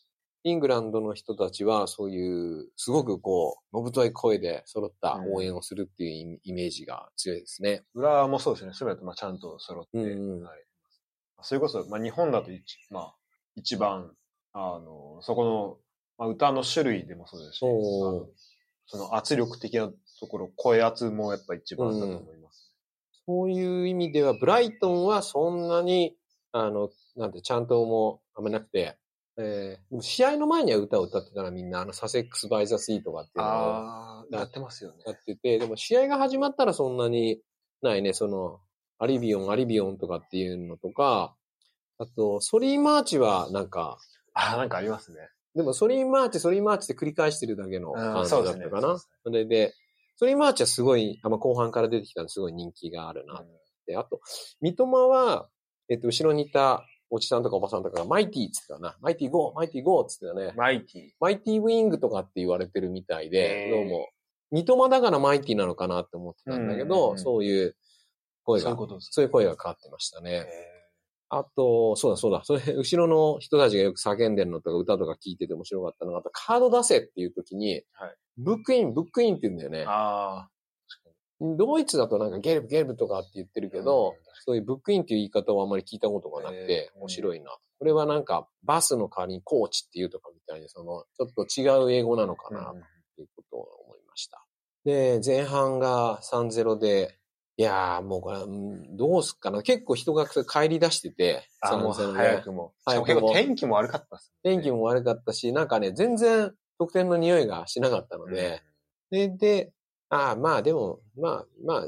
イングランドの人たちは、そういう、すごくこう、のぶとい声で揃った応援をするっていうイイメージが強いですね。裏もそうですね。そういうのとまあちゃんと揃って、うんうんはいそれこそ、まあ、日本だと一、まあ、一番、あの、そこの、まあ、歌の種類でもそうですし、そのその圧力的なところ、声圧もやっぱ一番だと思います。そういう意味では、ブライトンはそんなに、あの、なんて、チャントもあんまなくて、えー試合の前には歌を歌ってたらみんな、あの、サセックス・バイ・ザ・シーとかっていうのをやってますよね。やってて、でも試合が始まったらそんなにないね、その、アルビオン、アルビオンとかっていうのとか、あと、ソリーマーチはなんか、ああ、なんかありますね。でもソリーマーチ、ソリーマーチって繰り返してるだけの感じだったかな。そうですそれで、ソリーマーチはすごい、あまあ、後半から出てきたんですごい人気があるなって。あと、三笘は、えっと、後ろにいたおじさんとかおばさんとかが Mighty っつってたな。 Mighty go、Mighty go っつってたね。 Mighty。Mighty wing とかって言われてるみたいで、どうも、三笘だから Mighty なのかなって思ってたんだけど、うんうんうんそういう声が、そういうそういう声がかかってましたね。ね。あと、そうだそうだ、それ、後ろの人たちがよく叫んでるのとか歌とか聞いてて面白かったのが、あとカード出せっていう時に、はい book him、book him って言うんだよね。あドイツだとなんか gelb、gelb とかって言ってるけど、うんそういう book him っていう言い方はあんまり聞いたことがなくて、面白いな。これはなんか、バスの代わりに coach っていうとかみたいに、その、ちょっと違う英語なのかあ。な、うんということを思いました。で、前半が3-0で、いやーもうこれ、うんどうすっかな。結構人が帰り出してて、あ、もう3-0で早くも。しかも結構天気も悪かったっすね。天気も悪かったし、なんかね、全然得点の匂いがしなかったので、で、で、ああ、まあでも、まあ、まあ、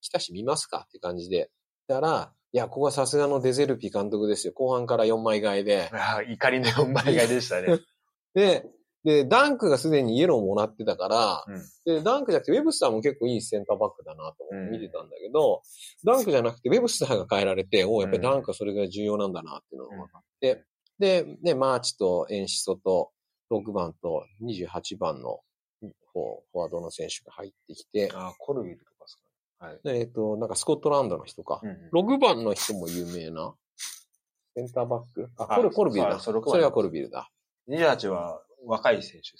来たし見ますかって感じで。だから、いや、ここはさすがのデゼルピ監督ですよ。後半から4枚替えでうん。。ああ、怒りの4枚買いでしたね。で、で、ダンクがすでにイエローをもらってたから、うんで、ダンクじゃなくて、ウェブスターも結構いいセンターバックだなと思って見てたんだけど、ダンクじゃなくて、ウェブスターが変えられて、おお、やっぱりダンクはそれぐらい重要なんだなっていうのが分かって、で、ね、マーチとエンシソと6番と28番のフォフォワードの選手が入ってきて、ああ、コルビルとかですかね。はい。でえっ、と、なんかスコットランドの人か。6番の人も有名なセンターバック？あ、あコル、コルビルだ。それはコルビルだ。28は若い選手で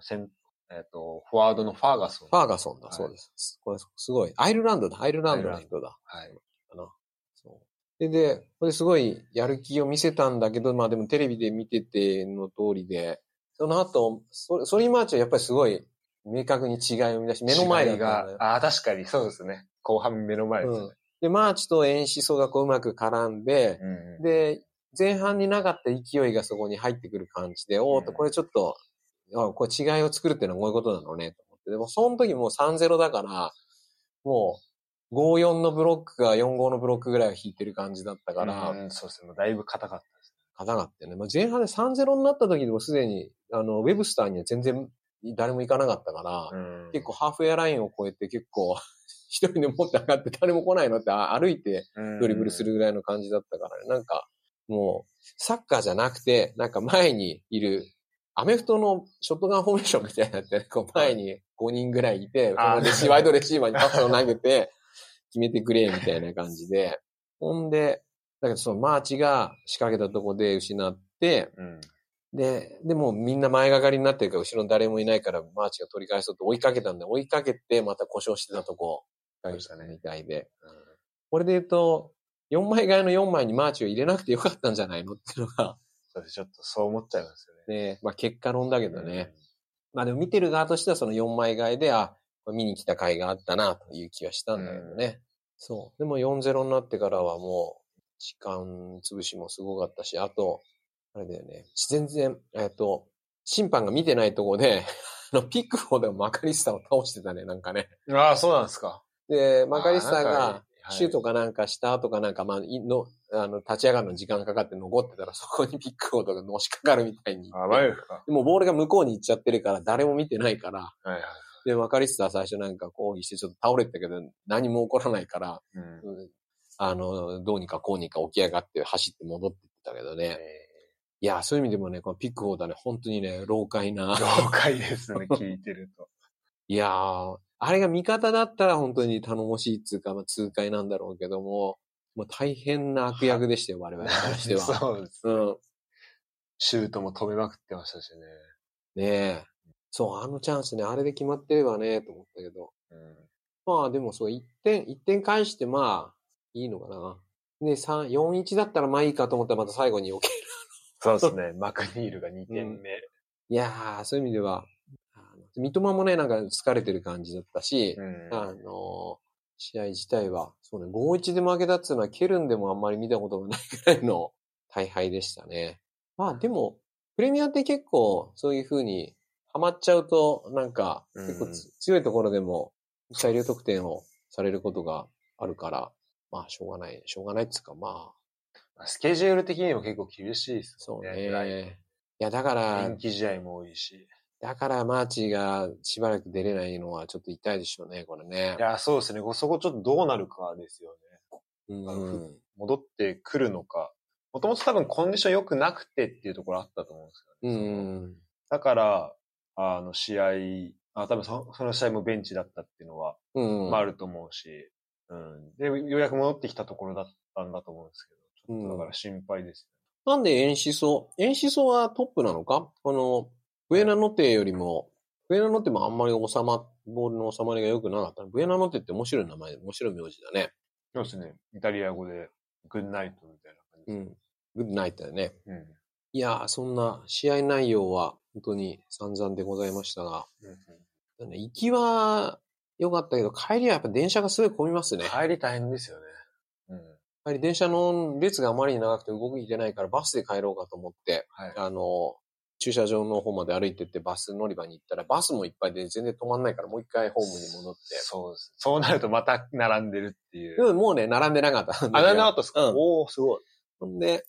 すね。えっ、と、フォワードのファーガソン。ファーガソンだ、はいそうです。これすごい。アイルランドだ、アイルランドの人だ。はい。かな。そう。で、で、これすごいやる気を見せたんだけど、まあでもテレビで見てての通りで、その後、そソリーマーチはやっぱりすごい明確に違いを生み出し、目の前だったああ、確かにそうですね。後半目の前ですね。で、マーチとエンシソがこううまく絡んで、うんで、前半になかった勢いがそこに入ってくる感じで、おーっと、うんこれちょっと、あこれ違いを作るっていうのはこういうことなのね、と思って。でも、その時もう3-0だから、もう、5-4のブロックが4-5のブロックぐらいを引いてる感じだったから、うんそうですね。だいぶ硬かったです。硬かったよね。まあ、前半で3-0になった時でもすでに、あの、ウェブスターには全然誰も行かなかったから、うん結構ハーフエアラインを越えて結構、一人で持って上がって誰も来ないのってあ歩いてドリブルするぐらいの感じだったからね。なんか、もう、サッカーじゃなくて、なんか前にいる、アメフトのショットガンフォーメーションみたいになって、ね、こう前に5人ぐらいいて、レシワイドレシーバーにパスを投げて、決めてくれ、みたいな感じで。ほんで、だけどそのマーチが仕掛けたとこで失って、うん。で、でもみんな前がかりになってるから、後ろに誰もいないから、マーチが取り返そうと追いかけたんで、追いかけて、また故障してたとこ、みたいで。これで言うと、4枚替えの4枚にマーチを入れなくてよかったんじゃないのっていうのが、そうですちょっとそう思っちゃいますよね。ね、まあ結果論だけどね。まあでも見てる側としてはその4枚替えで、あ、見に来た甲斐があったなという気はしたんだけどね。そう。でも4-0になってからはもう、時間潰しもすごかったし、あと、あれだよね、全然、えっと、審判が見てないとこで、あの、ピックフォードがマカリスタを倒してたね、なんかね。うん。ああ、そうなんですか。で、マカリスタがか、シュートかなんかした後かなんか、まあ、いの、あの、立ち上がるのに時間かかって残ってたら、そこにピックフォードがのしかかるみたいに。ああ、マジですか。でもボールが向こうに行っちゃってるから、誰も見てないから、はいはい。で、マカリスタは最初なんか抗議してちょっと倒れてたけど、何も起こらないから、うん。うんあの、どうにかこうにか起き上がって走って戻ってったけどね。いや、そういう意味でもね、このピックフォードはね、本当にね、老快な。了解ですね、聞いてると。いやー、あれが味方だったら本当に頼もしいっつうか、まあ、痛快なんだろうけども、もう大変な悪役でしたよ、我々からしては。そうです。うん。シュートも止めまくってましたしね。ねえ。そう、あのチャンスね、あれで決まってればね、と思ったけど。うん。まあでもそう、一点、一点返してまあ、いいのかな。で、3、4-1だったらまあいいかと思ったらまた最後に余計そうですね。マクニールが2点目。いやー、そういう意味では、三笘もね、なんか疲れてる感じだったし、うんあの、試合自体は、そうね、5-1で負けたっていうのは、ケルンでもあんまり見たことがないぐらいの大敗でしたね。まあでも、プレミアって結構そういう風にハマっちゃうと、なんか、うん結構つ強いところでも大量得点をされることがあるから、まあしょうがない、しょうがないっていうか、まあ、スケジュール的にも結構厳しいですそうね。ね。いや、だから延、期試合も多いし。だからマーチがしばらく出れないのはちょっと痛いでしょうね、これねい。や、そうですね。そこちょっとどうなるかですよね。うん。戻ってくるのか。もともと多分コンディション良くなくてっていうところあったと思うんですうよね。ん。だから、あの、試合、あ、多分そその試合もベンチだったっていうのは、うん。まああると思うし、うん。で、ようやく戻ってきたところだったんだと思うんですけど、ちょっとだから心配ですなんでエンシソエンシソはトップなのか？この、ブエナノテよりも、ブエナノテもあんまり収ま、ボールの収まりが良くなかった。ブエナノテって面白い名前、面白い名字だね。そうですね。イタリア語で、グッナイトみたいな感じ。うん。グッドナイトだね。うん。いやー、そんな試合内容は本当に散々でございましたが、うん行きは良かったけど、帰りはやっぱ電車がすごい混みますね。帰り大変ですよね。うん。やはり電車の列があまりに長くて動いてないからバスで帰ろうかと思って、はい。あの、駐車場の方まで歩いてってバス乗り場に行ったらバスもいっぱいで全然止まんないからもう一回ホームに戻って。そうです。そうなるとまた並んでるっていう。でももうね、並んでなかった。あ、並んでなかったですか、うんおー、すごい。ほんで、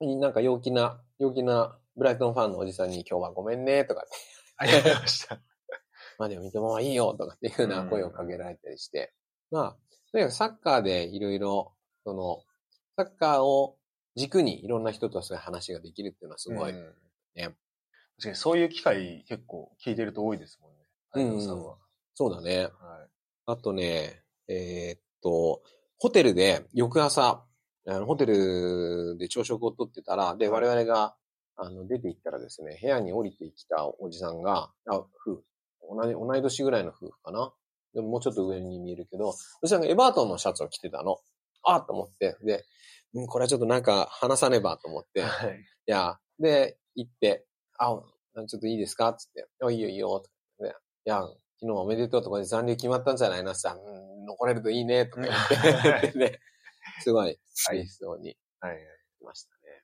なんか陽気な、陽気なブライトンファンのおじさんに今日はごめんねとかって、ありがとうございました。まあでも三笘はいいよとかっていうふうな声をかけられたりして、まあ、とにかくサッカーでいろいろ、その、サッカーを軸にいろんな人とそういう話ができるっていうのはすごい、うんね確かにそういう機会結構聞いてると多いですもんね。うん相藤さんは。そうだね。はい。あとね、えーっと、ホテルで翌朝、あのホテルで朝食をとってたら、で、はい我々が、あの、出て行ったらですね、部屋に降りてきたおじさんが、あ、夫婦、同じ、同い年ぐらいの夫婦かな？でももうちょっと上に見えるけど、おじさんがエバートンのシャツを着てたの。あと思って、で、うん、これはちょっとなんか話さねばと思って、いはい。や、で、行って、あ、ちょっといいですかつって、あ、いいよいいよ、とかいや、昨日おめでとうとかで残留決まったんじゃないのさ、うん、残れるといいね、とか言って、ね、すごい、嬉しそうにはい。はい。ましたね。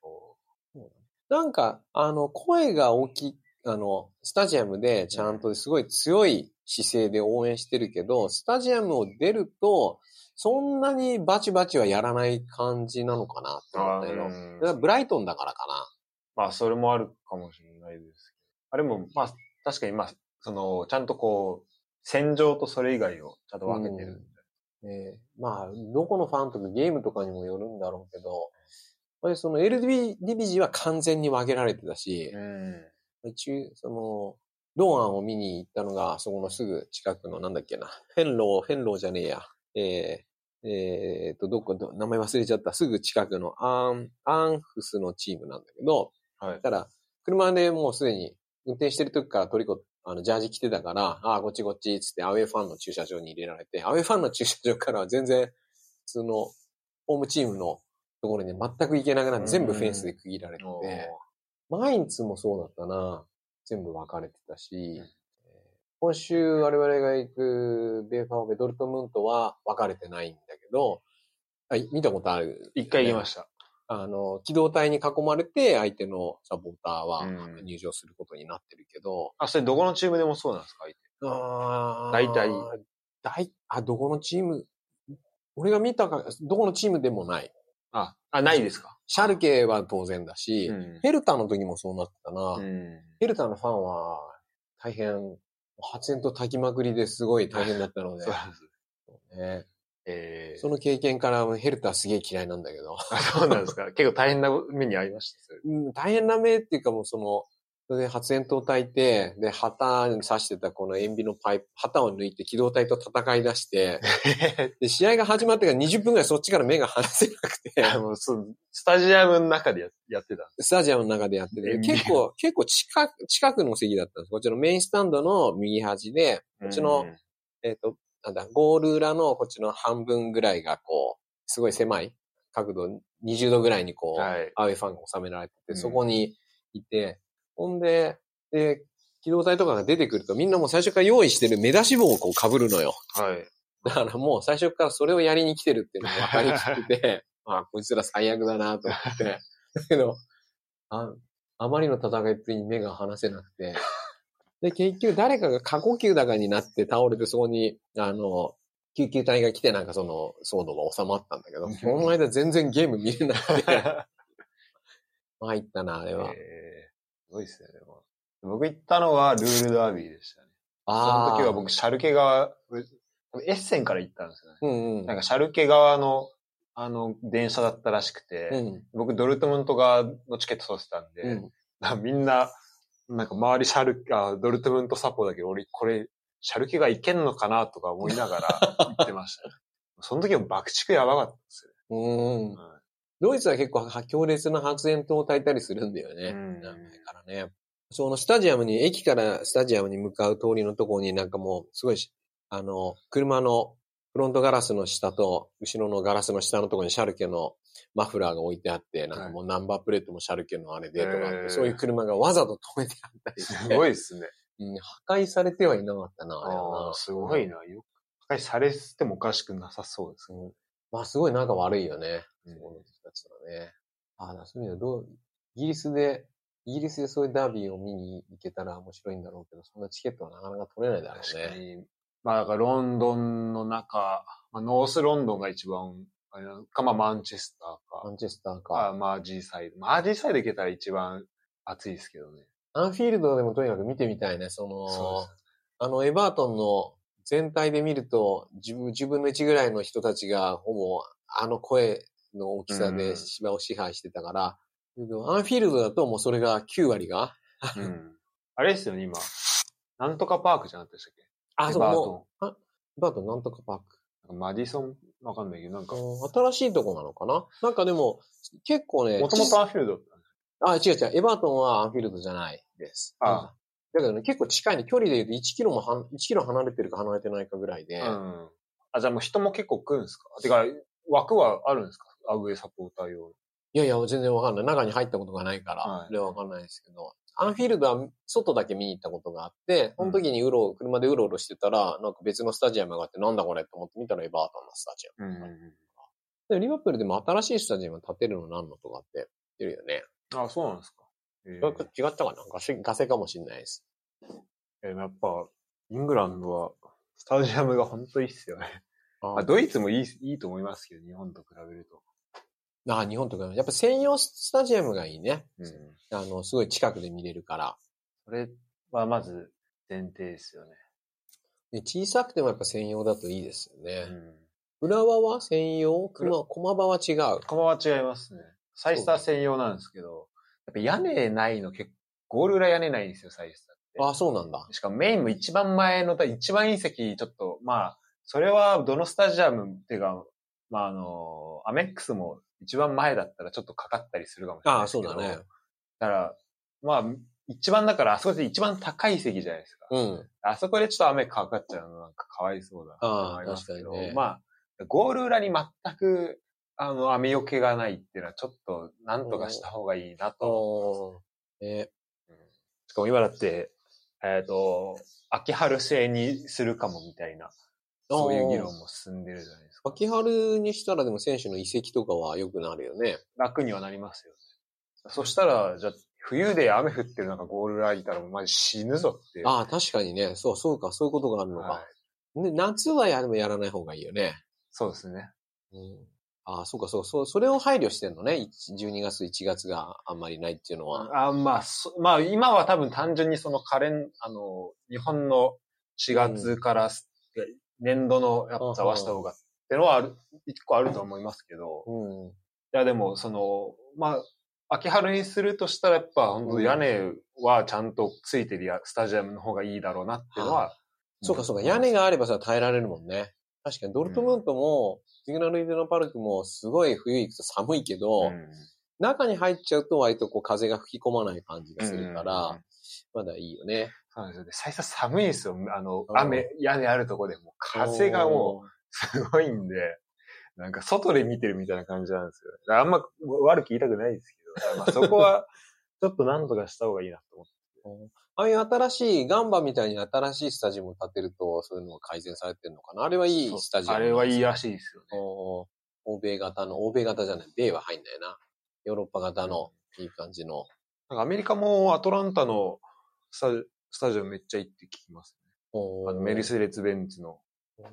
なんか、あの、声が大きい、あの、スタジアムでちゃんとすごい強い姿勢で応援してるけど、スタジアムを出ると、そんなにバチバチはやらない感じなのかなって思ったけど、ブライトンだからかな。まあ、それもあるかもしれないです。あれも、まあ、確かに、まあ、その、ちゃんとこう、戦場とそれ以外をちゃんと分けてるんで。ねまあ、どこのファンとかゲームとかにもよるんだろうけど、その LDB ディビジは完全に分けられてたし、うん。一応、その、ローアンを見に行ったのが、そこのすぐ近くの、なんだっけな、フェンロー、フェンローじゃねえや、えー、えーと、どこ、ど名前忘れちゃった、すぐ近くのアン、アンフスのチームなんだけど、はい。ただ、車でもうすでに運転してる時からトリコ、あの、ジャージ着てたから、ああ、こっちこっち、つってアウェイファンの駐車場に入れられて、アウェイファンの駐車場からは全然、普通の、ホームチームのところに全く行けなくなって、全部フェンスで区切られてて、マインツもそうだったな。全部分かれてたし、えー今週我々が行くベーファーベドルトムントは分かれてないんだけど、あ見たことある。一回行きました。あの、機動隊に囲まれて相手のサポーターはうん入場することになってるけど、あ、それどこのチームでもそうなんですか？相手あー大体。大、あ、どこのチーム、俺が見たか、どこのチームでもない。あ、あ、ないですか？シャルケは当然だし、ん。ヘルタの時もそうなってたな。うん。ヘルタのファンは大変、発煙と炊きまくりですごい大変だったので そ。ね、えー、その経験からヘルタすげえ嫌いなんだけど、あそうなんですか結構大変な目に遭いました。うん、大変な目っていうかもうその、それで発煙筒を焚いて、で、旗に刺してたこの塩ビのパイプ、旗を抜いて機動隊と戦い出して、で、試合が始まってから20分ぐらいそっちから目が離せなくて、あのそうスタジアムの中でややってたスタジアムの中でやってて、結構、結構近く、近くの席だったんです。こっちのメインスタンドの右端で、こっちの、えっ、と、なんだ、ゴール裏のこっちの半分ぐらいがこう、すごい狭い角度、20度ぐらいにこう、はい。アウェイファンが収められてて、うん。そこにいて、ほんで、で、機動隊とかが出てくるとみんなもう最初から用意してる目出し帽をこう被るのよ。はい。だからもう最初からそれをやりに来てるっていうのが分かりきってて、あ あ、こいつら最悪だなと思って。だけど、あ、あまりの戦いっぷりに目が離せなくて。で、結局誰かが過呼吸だかになって倒れてそこに、あの、救急隊が来てなんかその騒動が収まったんだけど、うんその間全然ゲーム見れなくて、参ったな、あれは。ごいですね、でも。僕行ったのはルールダービーでしたね。その時は僕、シャルケ側、エッセンから行ったんですよね。うんうん。なんかシャルケ側の、あの、電車だったらしくて、うん。僕、ドルトムント側のチケット取ってたんで、うん。みんな、なんか周りシャル、あドルトムントサポだけど、俺、これ、シャルケが行けんのかなとか思いながら行ってました、ね。その時は爆竹やばかったですようんね。。ドイツは結構強烈な発煙筒を焚いたりするんだよね。うん長いからね。そのスタジアムに、駅からスタジアムに向かう通りのところになんかもう、すごいし、あの、車のフロントガラスの下と、後ろのガラスの下のところにシャルケのマフラーが置いてあって、なんかもうナンバープレートもシャルケのあれでとかあって、そういう車がわざと止めてあったりして、すごいですね。うん破壊されてはいなかったな、あれはなああ、。すごいな。よく、破壊されてもおかしくなさそうですね。まあすごい仲悪いよね。うんその人たちはね。ああ、そういうのどう、イギリスで、イギリスでそういうダービーを見に行けたら面白いんだろうけど、そんなチケットはなかなか取れないだろ確うね。かに。まあだからロンドンの中、まあ、ノースロンドンが一番、あれか、まあマンチェスターか、マンチェスターか。あまあ G サイド。まあ G サイド行けたら一番暑いですけどね。アンフィールドでもとにかく見てみたいね。その、そうあの、エバートンの全体で見ると、自分、自分の1ぐらいの人たちが、ほぼ、あの声の大きさでうん芝を支配してたから、けどアンフィールドだともうそれが9割が。うん。あれですよね、今。なんとかパークじゃなかったでしたっけ？あ、そう、エバーもう、あエバートンなんとかパーク。マディソンわかんないけど、なんか、もうん新しいとこなのかな？なんかでも、結構ね、ともとアンフィールドだったあ、違う違う。エバートンはアンフィールドじゃないです。あうんだけどね、結構近いね。距離で言うと1キロもはん、1キロ離れてるか離れてないかぐらいで。うん。あ、じゃあもう人も結構来るんですか？てか、枠はあるんですか？アウェイサポーター用。いやいや、全然わかんない。中に入ったことがないから、はいそれはわかんないですけど。アンフィールドは外だけ見に行ったことがあって、その時にうろ、車でうろうろしてたら、なんか別のスタジアムがあって、なんだこれって思って見たらエバートンのスタジアム。うん。で、リバプールでも新しいスタジアム建てるのなんのとかって言ってるよね。あ、そうなんですか。え違ったかな？ガセ、ガセかもしれないです。えやっぱ、イングランドは、スタジアムが本当いいっすよね。ああドイツもいい、いいと思いますけど、日本と比べると。あ、日本とか、やっぱ専用スタジアムがいいね。うん。あの、すごい近くで見れるから。それはまず前提ですよね。で小さくてもやっぱ専用だといいですよね。ん。浦和は専用？熊駒場は違う？駒は違いますね。サイスター専用なんですけど、やっぱ屋根ないの結構、ゴール裏屋根ないんですよ、サイスターって。あ、そうなんだ。しかもメインも一番前の、一番いい席、ちょっと、まあ、それはどのスタジアムっていうか、まああの、アメックスも一番前だったらちょっとかかったりするかもしれないあですけど。そうだね。だから、まあ、一番だから、あそこで一番高い席じゃないですか。うん。あそこでちょっと雨かかっちゃうのなんかかわいそうだなああ思いますけど、確かにねまあ、ゴール裏に全く、あの、雨よけがないっていうのはちょっと、なんとかした方がいいなと。おーえしかも今だって、えっ、と、秋春制にするかもみたいな、そういう議論も進んでるじゃないですか。秋春にしたらでも選手の移籍とかは良くなるよね。楽にはなりますよね。そしたら、じゃあ、冬で雨降ってる中ゴール裏いたらマジ死ぬぞって。ああ、確かにね。そう、そうか、そういうことがあるのか。はい、で夏はやでもやらない方がいいよね。そうですね。うん。ああ、そうか、そう、そう、それを配慮してんのね。1 12月、1月があんまりないっていうのは。あまあ、そまあ、今は多分単純にそのカレン、あの、日本の4月からす、年度のやっぱ合わせた方がってのはある、一個あると思いますけど、うん。いやでも、その、まあ、秋春にするとしたらやっぱ本当屋根はちゃんとついてるやスタジアムの方がいいだろうなっていうのは。そうか、そうか。屋根があればさ、耐えられるもんね。確かに、ドルトムントも、シグナルイデナパルクも、すごい冬行くと寒いけど、うん中に入っちゃうと割とこう風が吹き込まない感じがするから、うんまだいいよね。そうですよね。最初寒いですよ。あのう、ん雨、屋根あるとこでも。風がもう、すごいんで。なんか外で見てるみたいな感じなんですよ。あんま悪く言いたくないですけど、まあそこは ちょっと何とかした方がいいなと思って。ああいう新しい、ガンバみたいに新しいスタジアムを建てると、そういうのが改善されてるのかなあれはいいスタジアムあれはいいらい。しいですよね。お欧米型の、欧米型じゃない、米は入んないな。ヨーロッパ型のいい感じの。なんかアメリカもアトランタのスタスタジアムめっちゃいいって聞きますね。おあのメルセデス・ベンツのお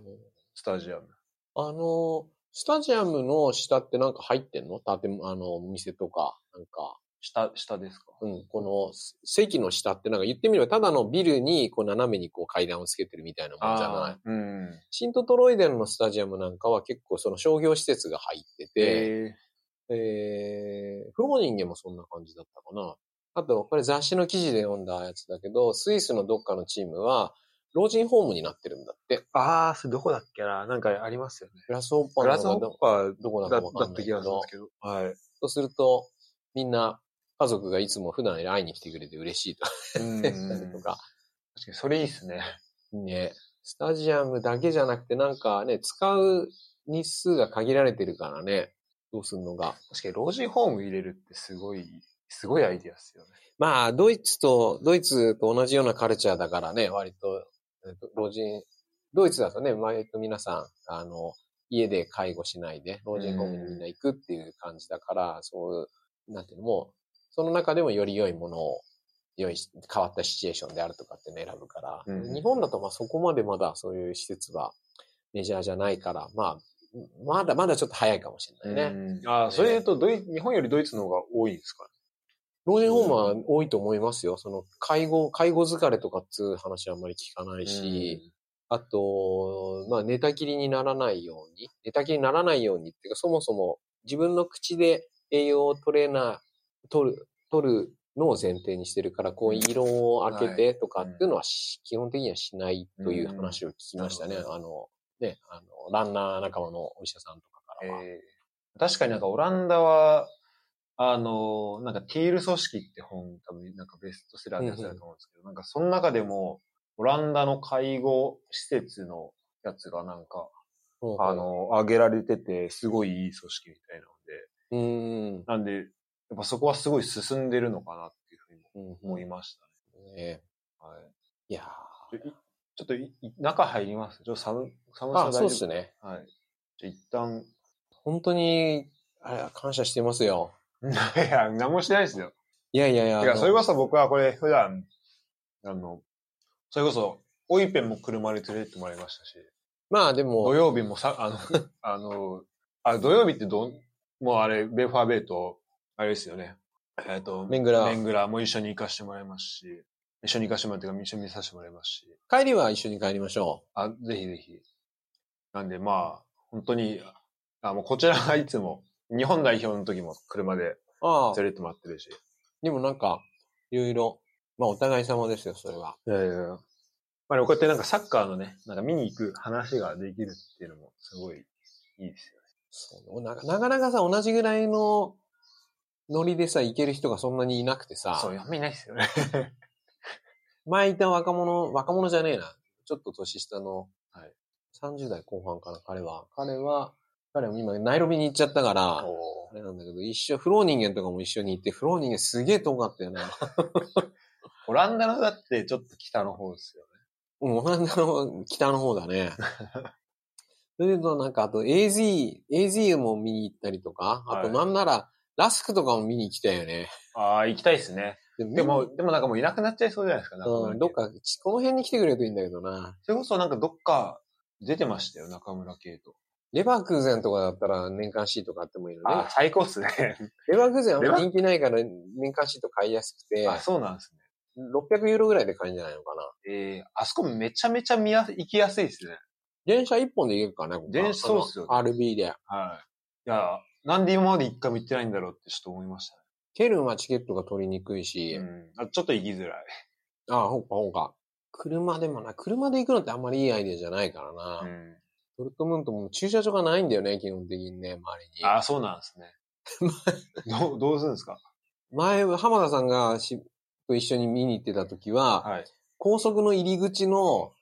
スタジアム。あの、スタジアムの下ってなんか入ってんの？建物、あの、店とか、なんか、下、下ですか？うん、この席の下ってなんか言ってみれば、ただのビルにこう斜めにこう階段をつけてるみたいなもんじゃない。うん。シントトロイデンのスタジアムなんかは結構その商業施設が入ってて、で、えー、フローニンゲンもそんな感じだったかな。あと、これ雑誌の記事で読んだやつだけど、スイスのどっかのチームは、老人ホームになってるんだって。ああ、それどこだっけななんかありますよね。グラスホッパーグラスホッパーどこだった気がするんどですけど。はい。そうすると、みんな家族がいつも普段会いに来てくれて嬉しいとかうんとか。確かにそれいいっすね。ね、スタジアムだけじゃなくてなんかね、使う日数が限られてるからね、どうすんのが。確かに老人ホーム入れるってすごい、すごいアイディアですよね。まあ、ドイツと、ドイツと同じようなカルチャーだからね、割と、えっと老人、ドイツだとね、割と皆さん、あの、家で介護しないで、老人ホームにみんな行くっていう感じだから、そういう、なんていうのも、その中でもより良いものを、良い、変わったシチュエーションであるとかっていうのを選ぶから、うん日本だとまあそこまでまだそういう施設はメジャーじゃないから、まあ、まだまだちょっと早いかもしれないね。うんああ、それ言うとドイ、日本よりドイツの方が多いんですかね？老人ホームは多いと思いますよ。その、介護、介護疲れとかっつう話はあんまり聞かないし、あと、まあ、寝たきりにならないように、寝たきりにならないようにっていうか、そもそも自分の口で栄養トレーナー、取る、取るのを前提にしてるから、こう、色を開けてとかっていうのはし、基本的にはしないという話を聞きましたね。あの、ね、あの、ランナー仲間のお医者さんとかからは。えー確かになんかオランダは、あの、なんかティール組織って本多分なんかベストセラーでやつだと思うんですけど、なんかその中でも、オランダの介護施設のやつがなんか、うんあ、の、上げられてて、すごいいい組織みたいなので、うーん。なんで、やっぱそこはすごい進んでるのかなっていうふうにうん思いましたね。ねはい。いやちょいちょっと中入ります？ちょっと寒、寒さ大丈夫？そうですね。はい。じゃあ一旦、本当に、あれ感謝してますよ。いや、何もしてないですよ。いやいやいや。いや、それこそ僕はこれ普段、あの、それこそ、オイペンも車で連れてってもらいましたし、まあでも、土曜日もさ、あの、あの、あ、土曜日ってどん、もうあれ、ベーファーベイと、あれですよね。えっ、と、メングラメングラも一緒に行かしてもらいますし、一緒に行かしてもらってか、一緒に見させてもらいますし、帰りは一緒に帰りましょあ、ぜひぜひ。なんでまあ、本当に、あ、もうこちらがいつも、日本代表の時も車で連れてってもらってるし。でもなんか、いろいろ、まあお互い様ですよ、それは。いやいやいやまあこうやってなんかサッカーのね、なんか見に行く話ができるっていうのもすごいいいですよね。そうななかなかさ、同じぐらいのノリでさ、行ける人がそんなにいなくてさ、そう、あんまいないですよね。前いた若者、若者じゃねえな。ちょっと年下の、はい30代後半かな、彼は。彼は、彼は今、ナイロビに行っちゃったから、おあれなんだけど、一緒、フローニンゲンとかも一緒に行って、フローニンゲンすげえ遠かったよね。オランダのだってちょっと北の方ですよね。うん、オランダの北の方だね。それとなんか、あと AZ、AZ も見に行ったりとか、あとはいなんなら、ラスクとかも見に来たよね。ああ、行きたいですね。ででも、でもなんかもういなくなっちゃいそうじゃないですか、中村うん、家どっか、ちこの辺に来てくれるといいんだけどな。それこそなんかどっか出てましたよ、中村圭と。レバークーゼンとかだったら年間シート買ってもいいのねああ、。最高っすね。レバークーゼンあんま人気ないから年間シート買いやすくて、あ、そうなんですね。600ユーロぐらいで買えるんじゃないのかな。ええあそこめちゃめちゃ見やす、行きやすいですね。電車1本で行けるからね、ここ電車そうっすよね RB で。はい。いや、なんで今まで一回も行ってないんだろうってちょっと思いましたケルンはチケットが取りにくいし、ね。うん。あちょっと行きづらい。ああ、ほうかほうか。車でもな、車で行くのってあんまりいいアイデアじゃないからな。うん。ドルトムントも駐車場がないんだよね、基本的にね、周りに。ああ、そうなんですね。どう、どうするんですか？前、浜田さんがしと一緒に見に行ってた時は、はい。高速の入り口の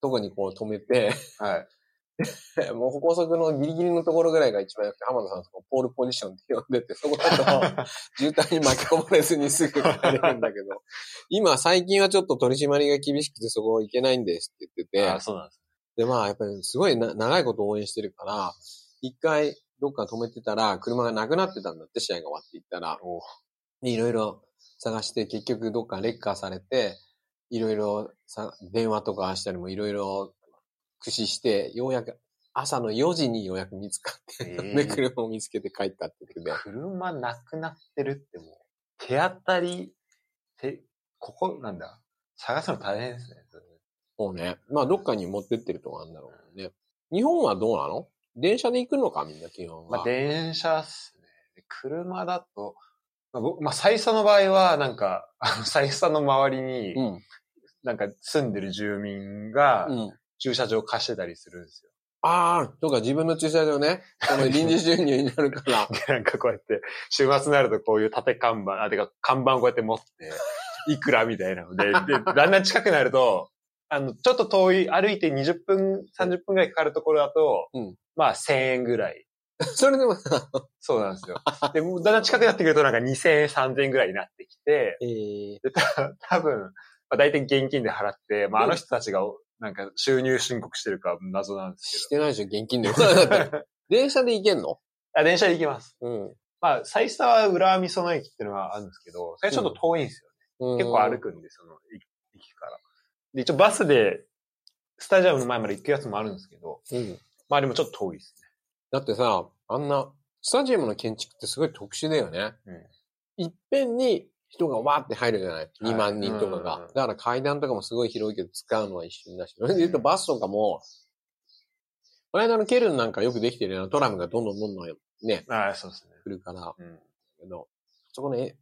とこにこう止めて、はい。もう高速のギリギリのところぐらいが一番良くて、浜田さんのポールポジションって呼んでて、そこだと 渋滞に巻き込まれずにすぐ帰れるんだけど、今最近はちょっと取り締まりが厳しくてそこ行けないんですって言ってて、あそうなんです。で、まあ、やっぱりすごいな長いこと応援してるから、一回どっか止めてたら、車がなくなってたんだって、試合が終わっていったら。いろいろ探して、結局どっかレッカーされて、いろいろさ、電話とかしたりもいろいろ駆使して、ようやく朝の4時にようやく見つかって、えー で、車を見つけて帰ったって言ってて。車なくなってるってもう、手当たり、手、ここなんだ。探すの大変ですね。そうね。まあ、どっかに持ってってるとこあるんだろうね。日本はどうなの？電車で行くのかみんな基本は。まあ、電車っすね。で車だと、まあ、僕、まあ、最初の場合は、なんか、あの、最初の周りに、うん。なんか住んでる住民がうん。駐車場貸してたりするんですよ。ああ、そうか、自分の駐車場ね。その臨時収入になるから。で、なんかこうやって、週末になるとこういう縦看板、あ、てか看板こうやって持って、いくらみたいなので、で、だんだん近くなると、あの、ちょっと遠い、歩いて20分、30分くらいかかるところだと、うんまあ1000円ぐらい。それでもさ、そうなんですよ。で、もうだんだん近くなってくるとなんか2000円、3000円ぐらいになってきて、えー、でた多分、まあ、大体現金で払って、まああの人たちが、なんか収入申告してるか謎なんですしてないでしょ、現金で。電車で行けんの？けど。あ、電車で行きます。うん。まあ、最初は浦和美園駅っていうのがあるんですけど、それちょっと遠いんですよ。結構歩く。くんで、その駅駅から。で、一応バスで、スタジアムの前まで行くやつもあるんですけど、うん。まあでもちょっと遠いですだってさ、あんな、スタジアムの建築ってすごい特殊だよね。ね。いっぺんに人がわーって入るじゃない ?2 万人とかが。うんうんうんだから階段とかもすごい広いけど使うのは一瞬だし。それで言うとバスとかも、この間のケルンなんかよくできてるようなトラムがどんどんどんどんね、ああ、そうですね。来るから。うん。けど、そこね、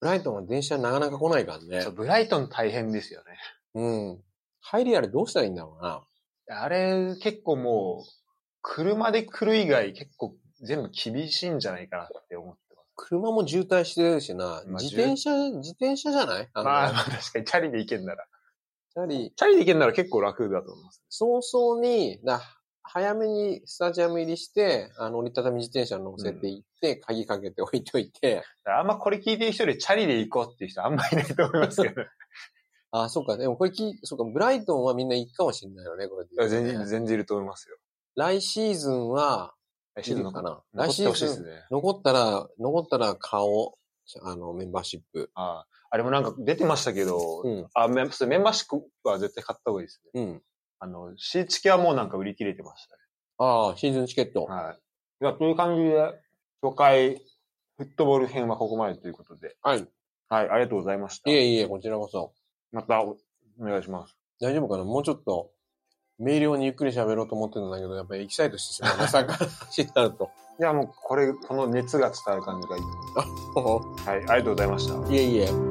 ブライトンは電車なかなか来ないからねそう、。ブライトン大変ですよね。うん。入りあれどうしたらいいんだろうな。あれ、結構もう、車で来る以外結構全部厳しいんじゃないかなって思って。車も渋滞してるしな。まあ自転車、自転車じゃない？あの、まあ、まあ確かにチャリで行けんなら。やはり、チャリで行けんなら結構楽だと思います。早々に、だ早めにスタジアム入りして、あの、折りたたみ自転車乗せていって、鍵かけて置いといて、あんまこれ聞いてる人でチャリで行こうっていう人あんまりいないと思いますけど。あ、そうか、でもこれ聞い、そうか、ブライトンはみんな行くかもしれないよね、これね、全然、全然いると思いますよ。来シーズンは、シーズンのかな？残ってほしい来シーズンですね。残ったら、残ったら顔、あの、メンバーシップ。あああれもなんか出てましたけど、うん。あメンメンバーシップは絶対買った方がいいですね。うん。あの、シーチケはもうなんか売り切れてましたね。ああ、シーズンチケット。はい。いや、という感じで、初回、フットボール編はここまでということで。はい。はい、ありがとうございました。いえいえ、こちらこそ。またおお願いします。大丈夫かな？もうちょっと、明瞭にゆっくり喋ろうと思ってるんだけど、やっぱりエキサイトしてしまうね。サッカーの話になると。いや、もうこれ、この熱が伝わる感じがいい。はい、ありがとうございました。いえいえ。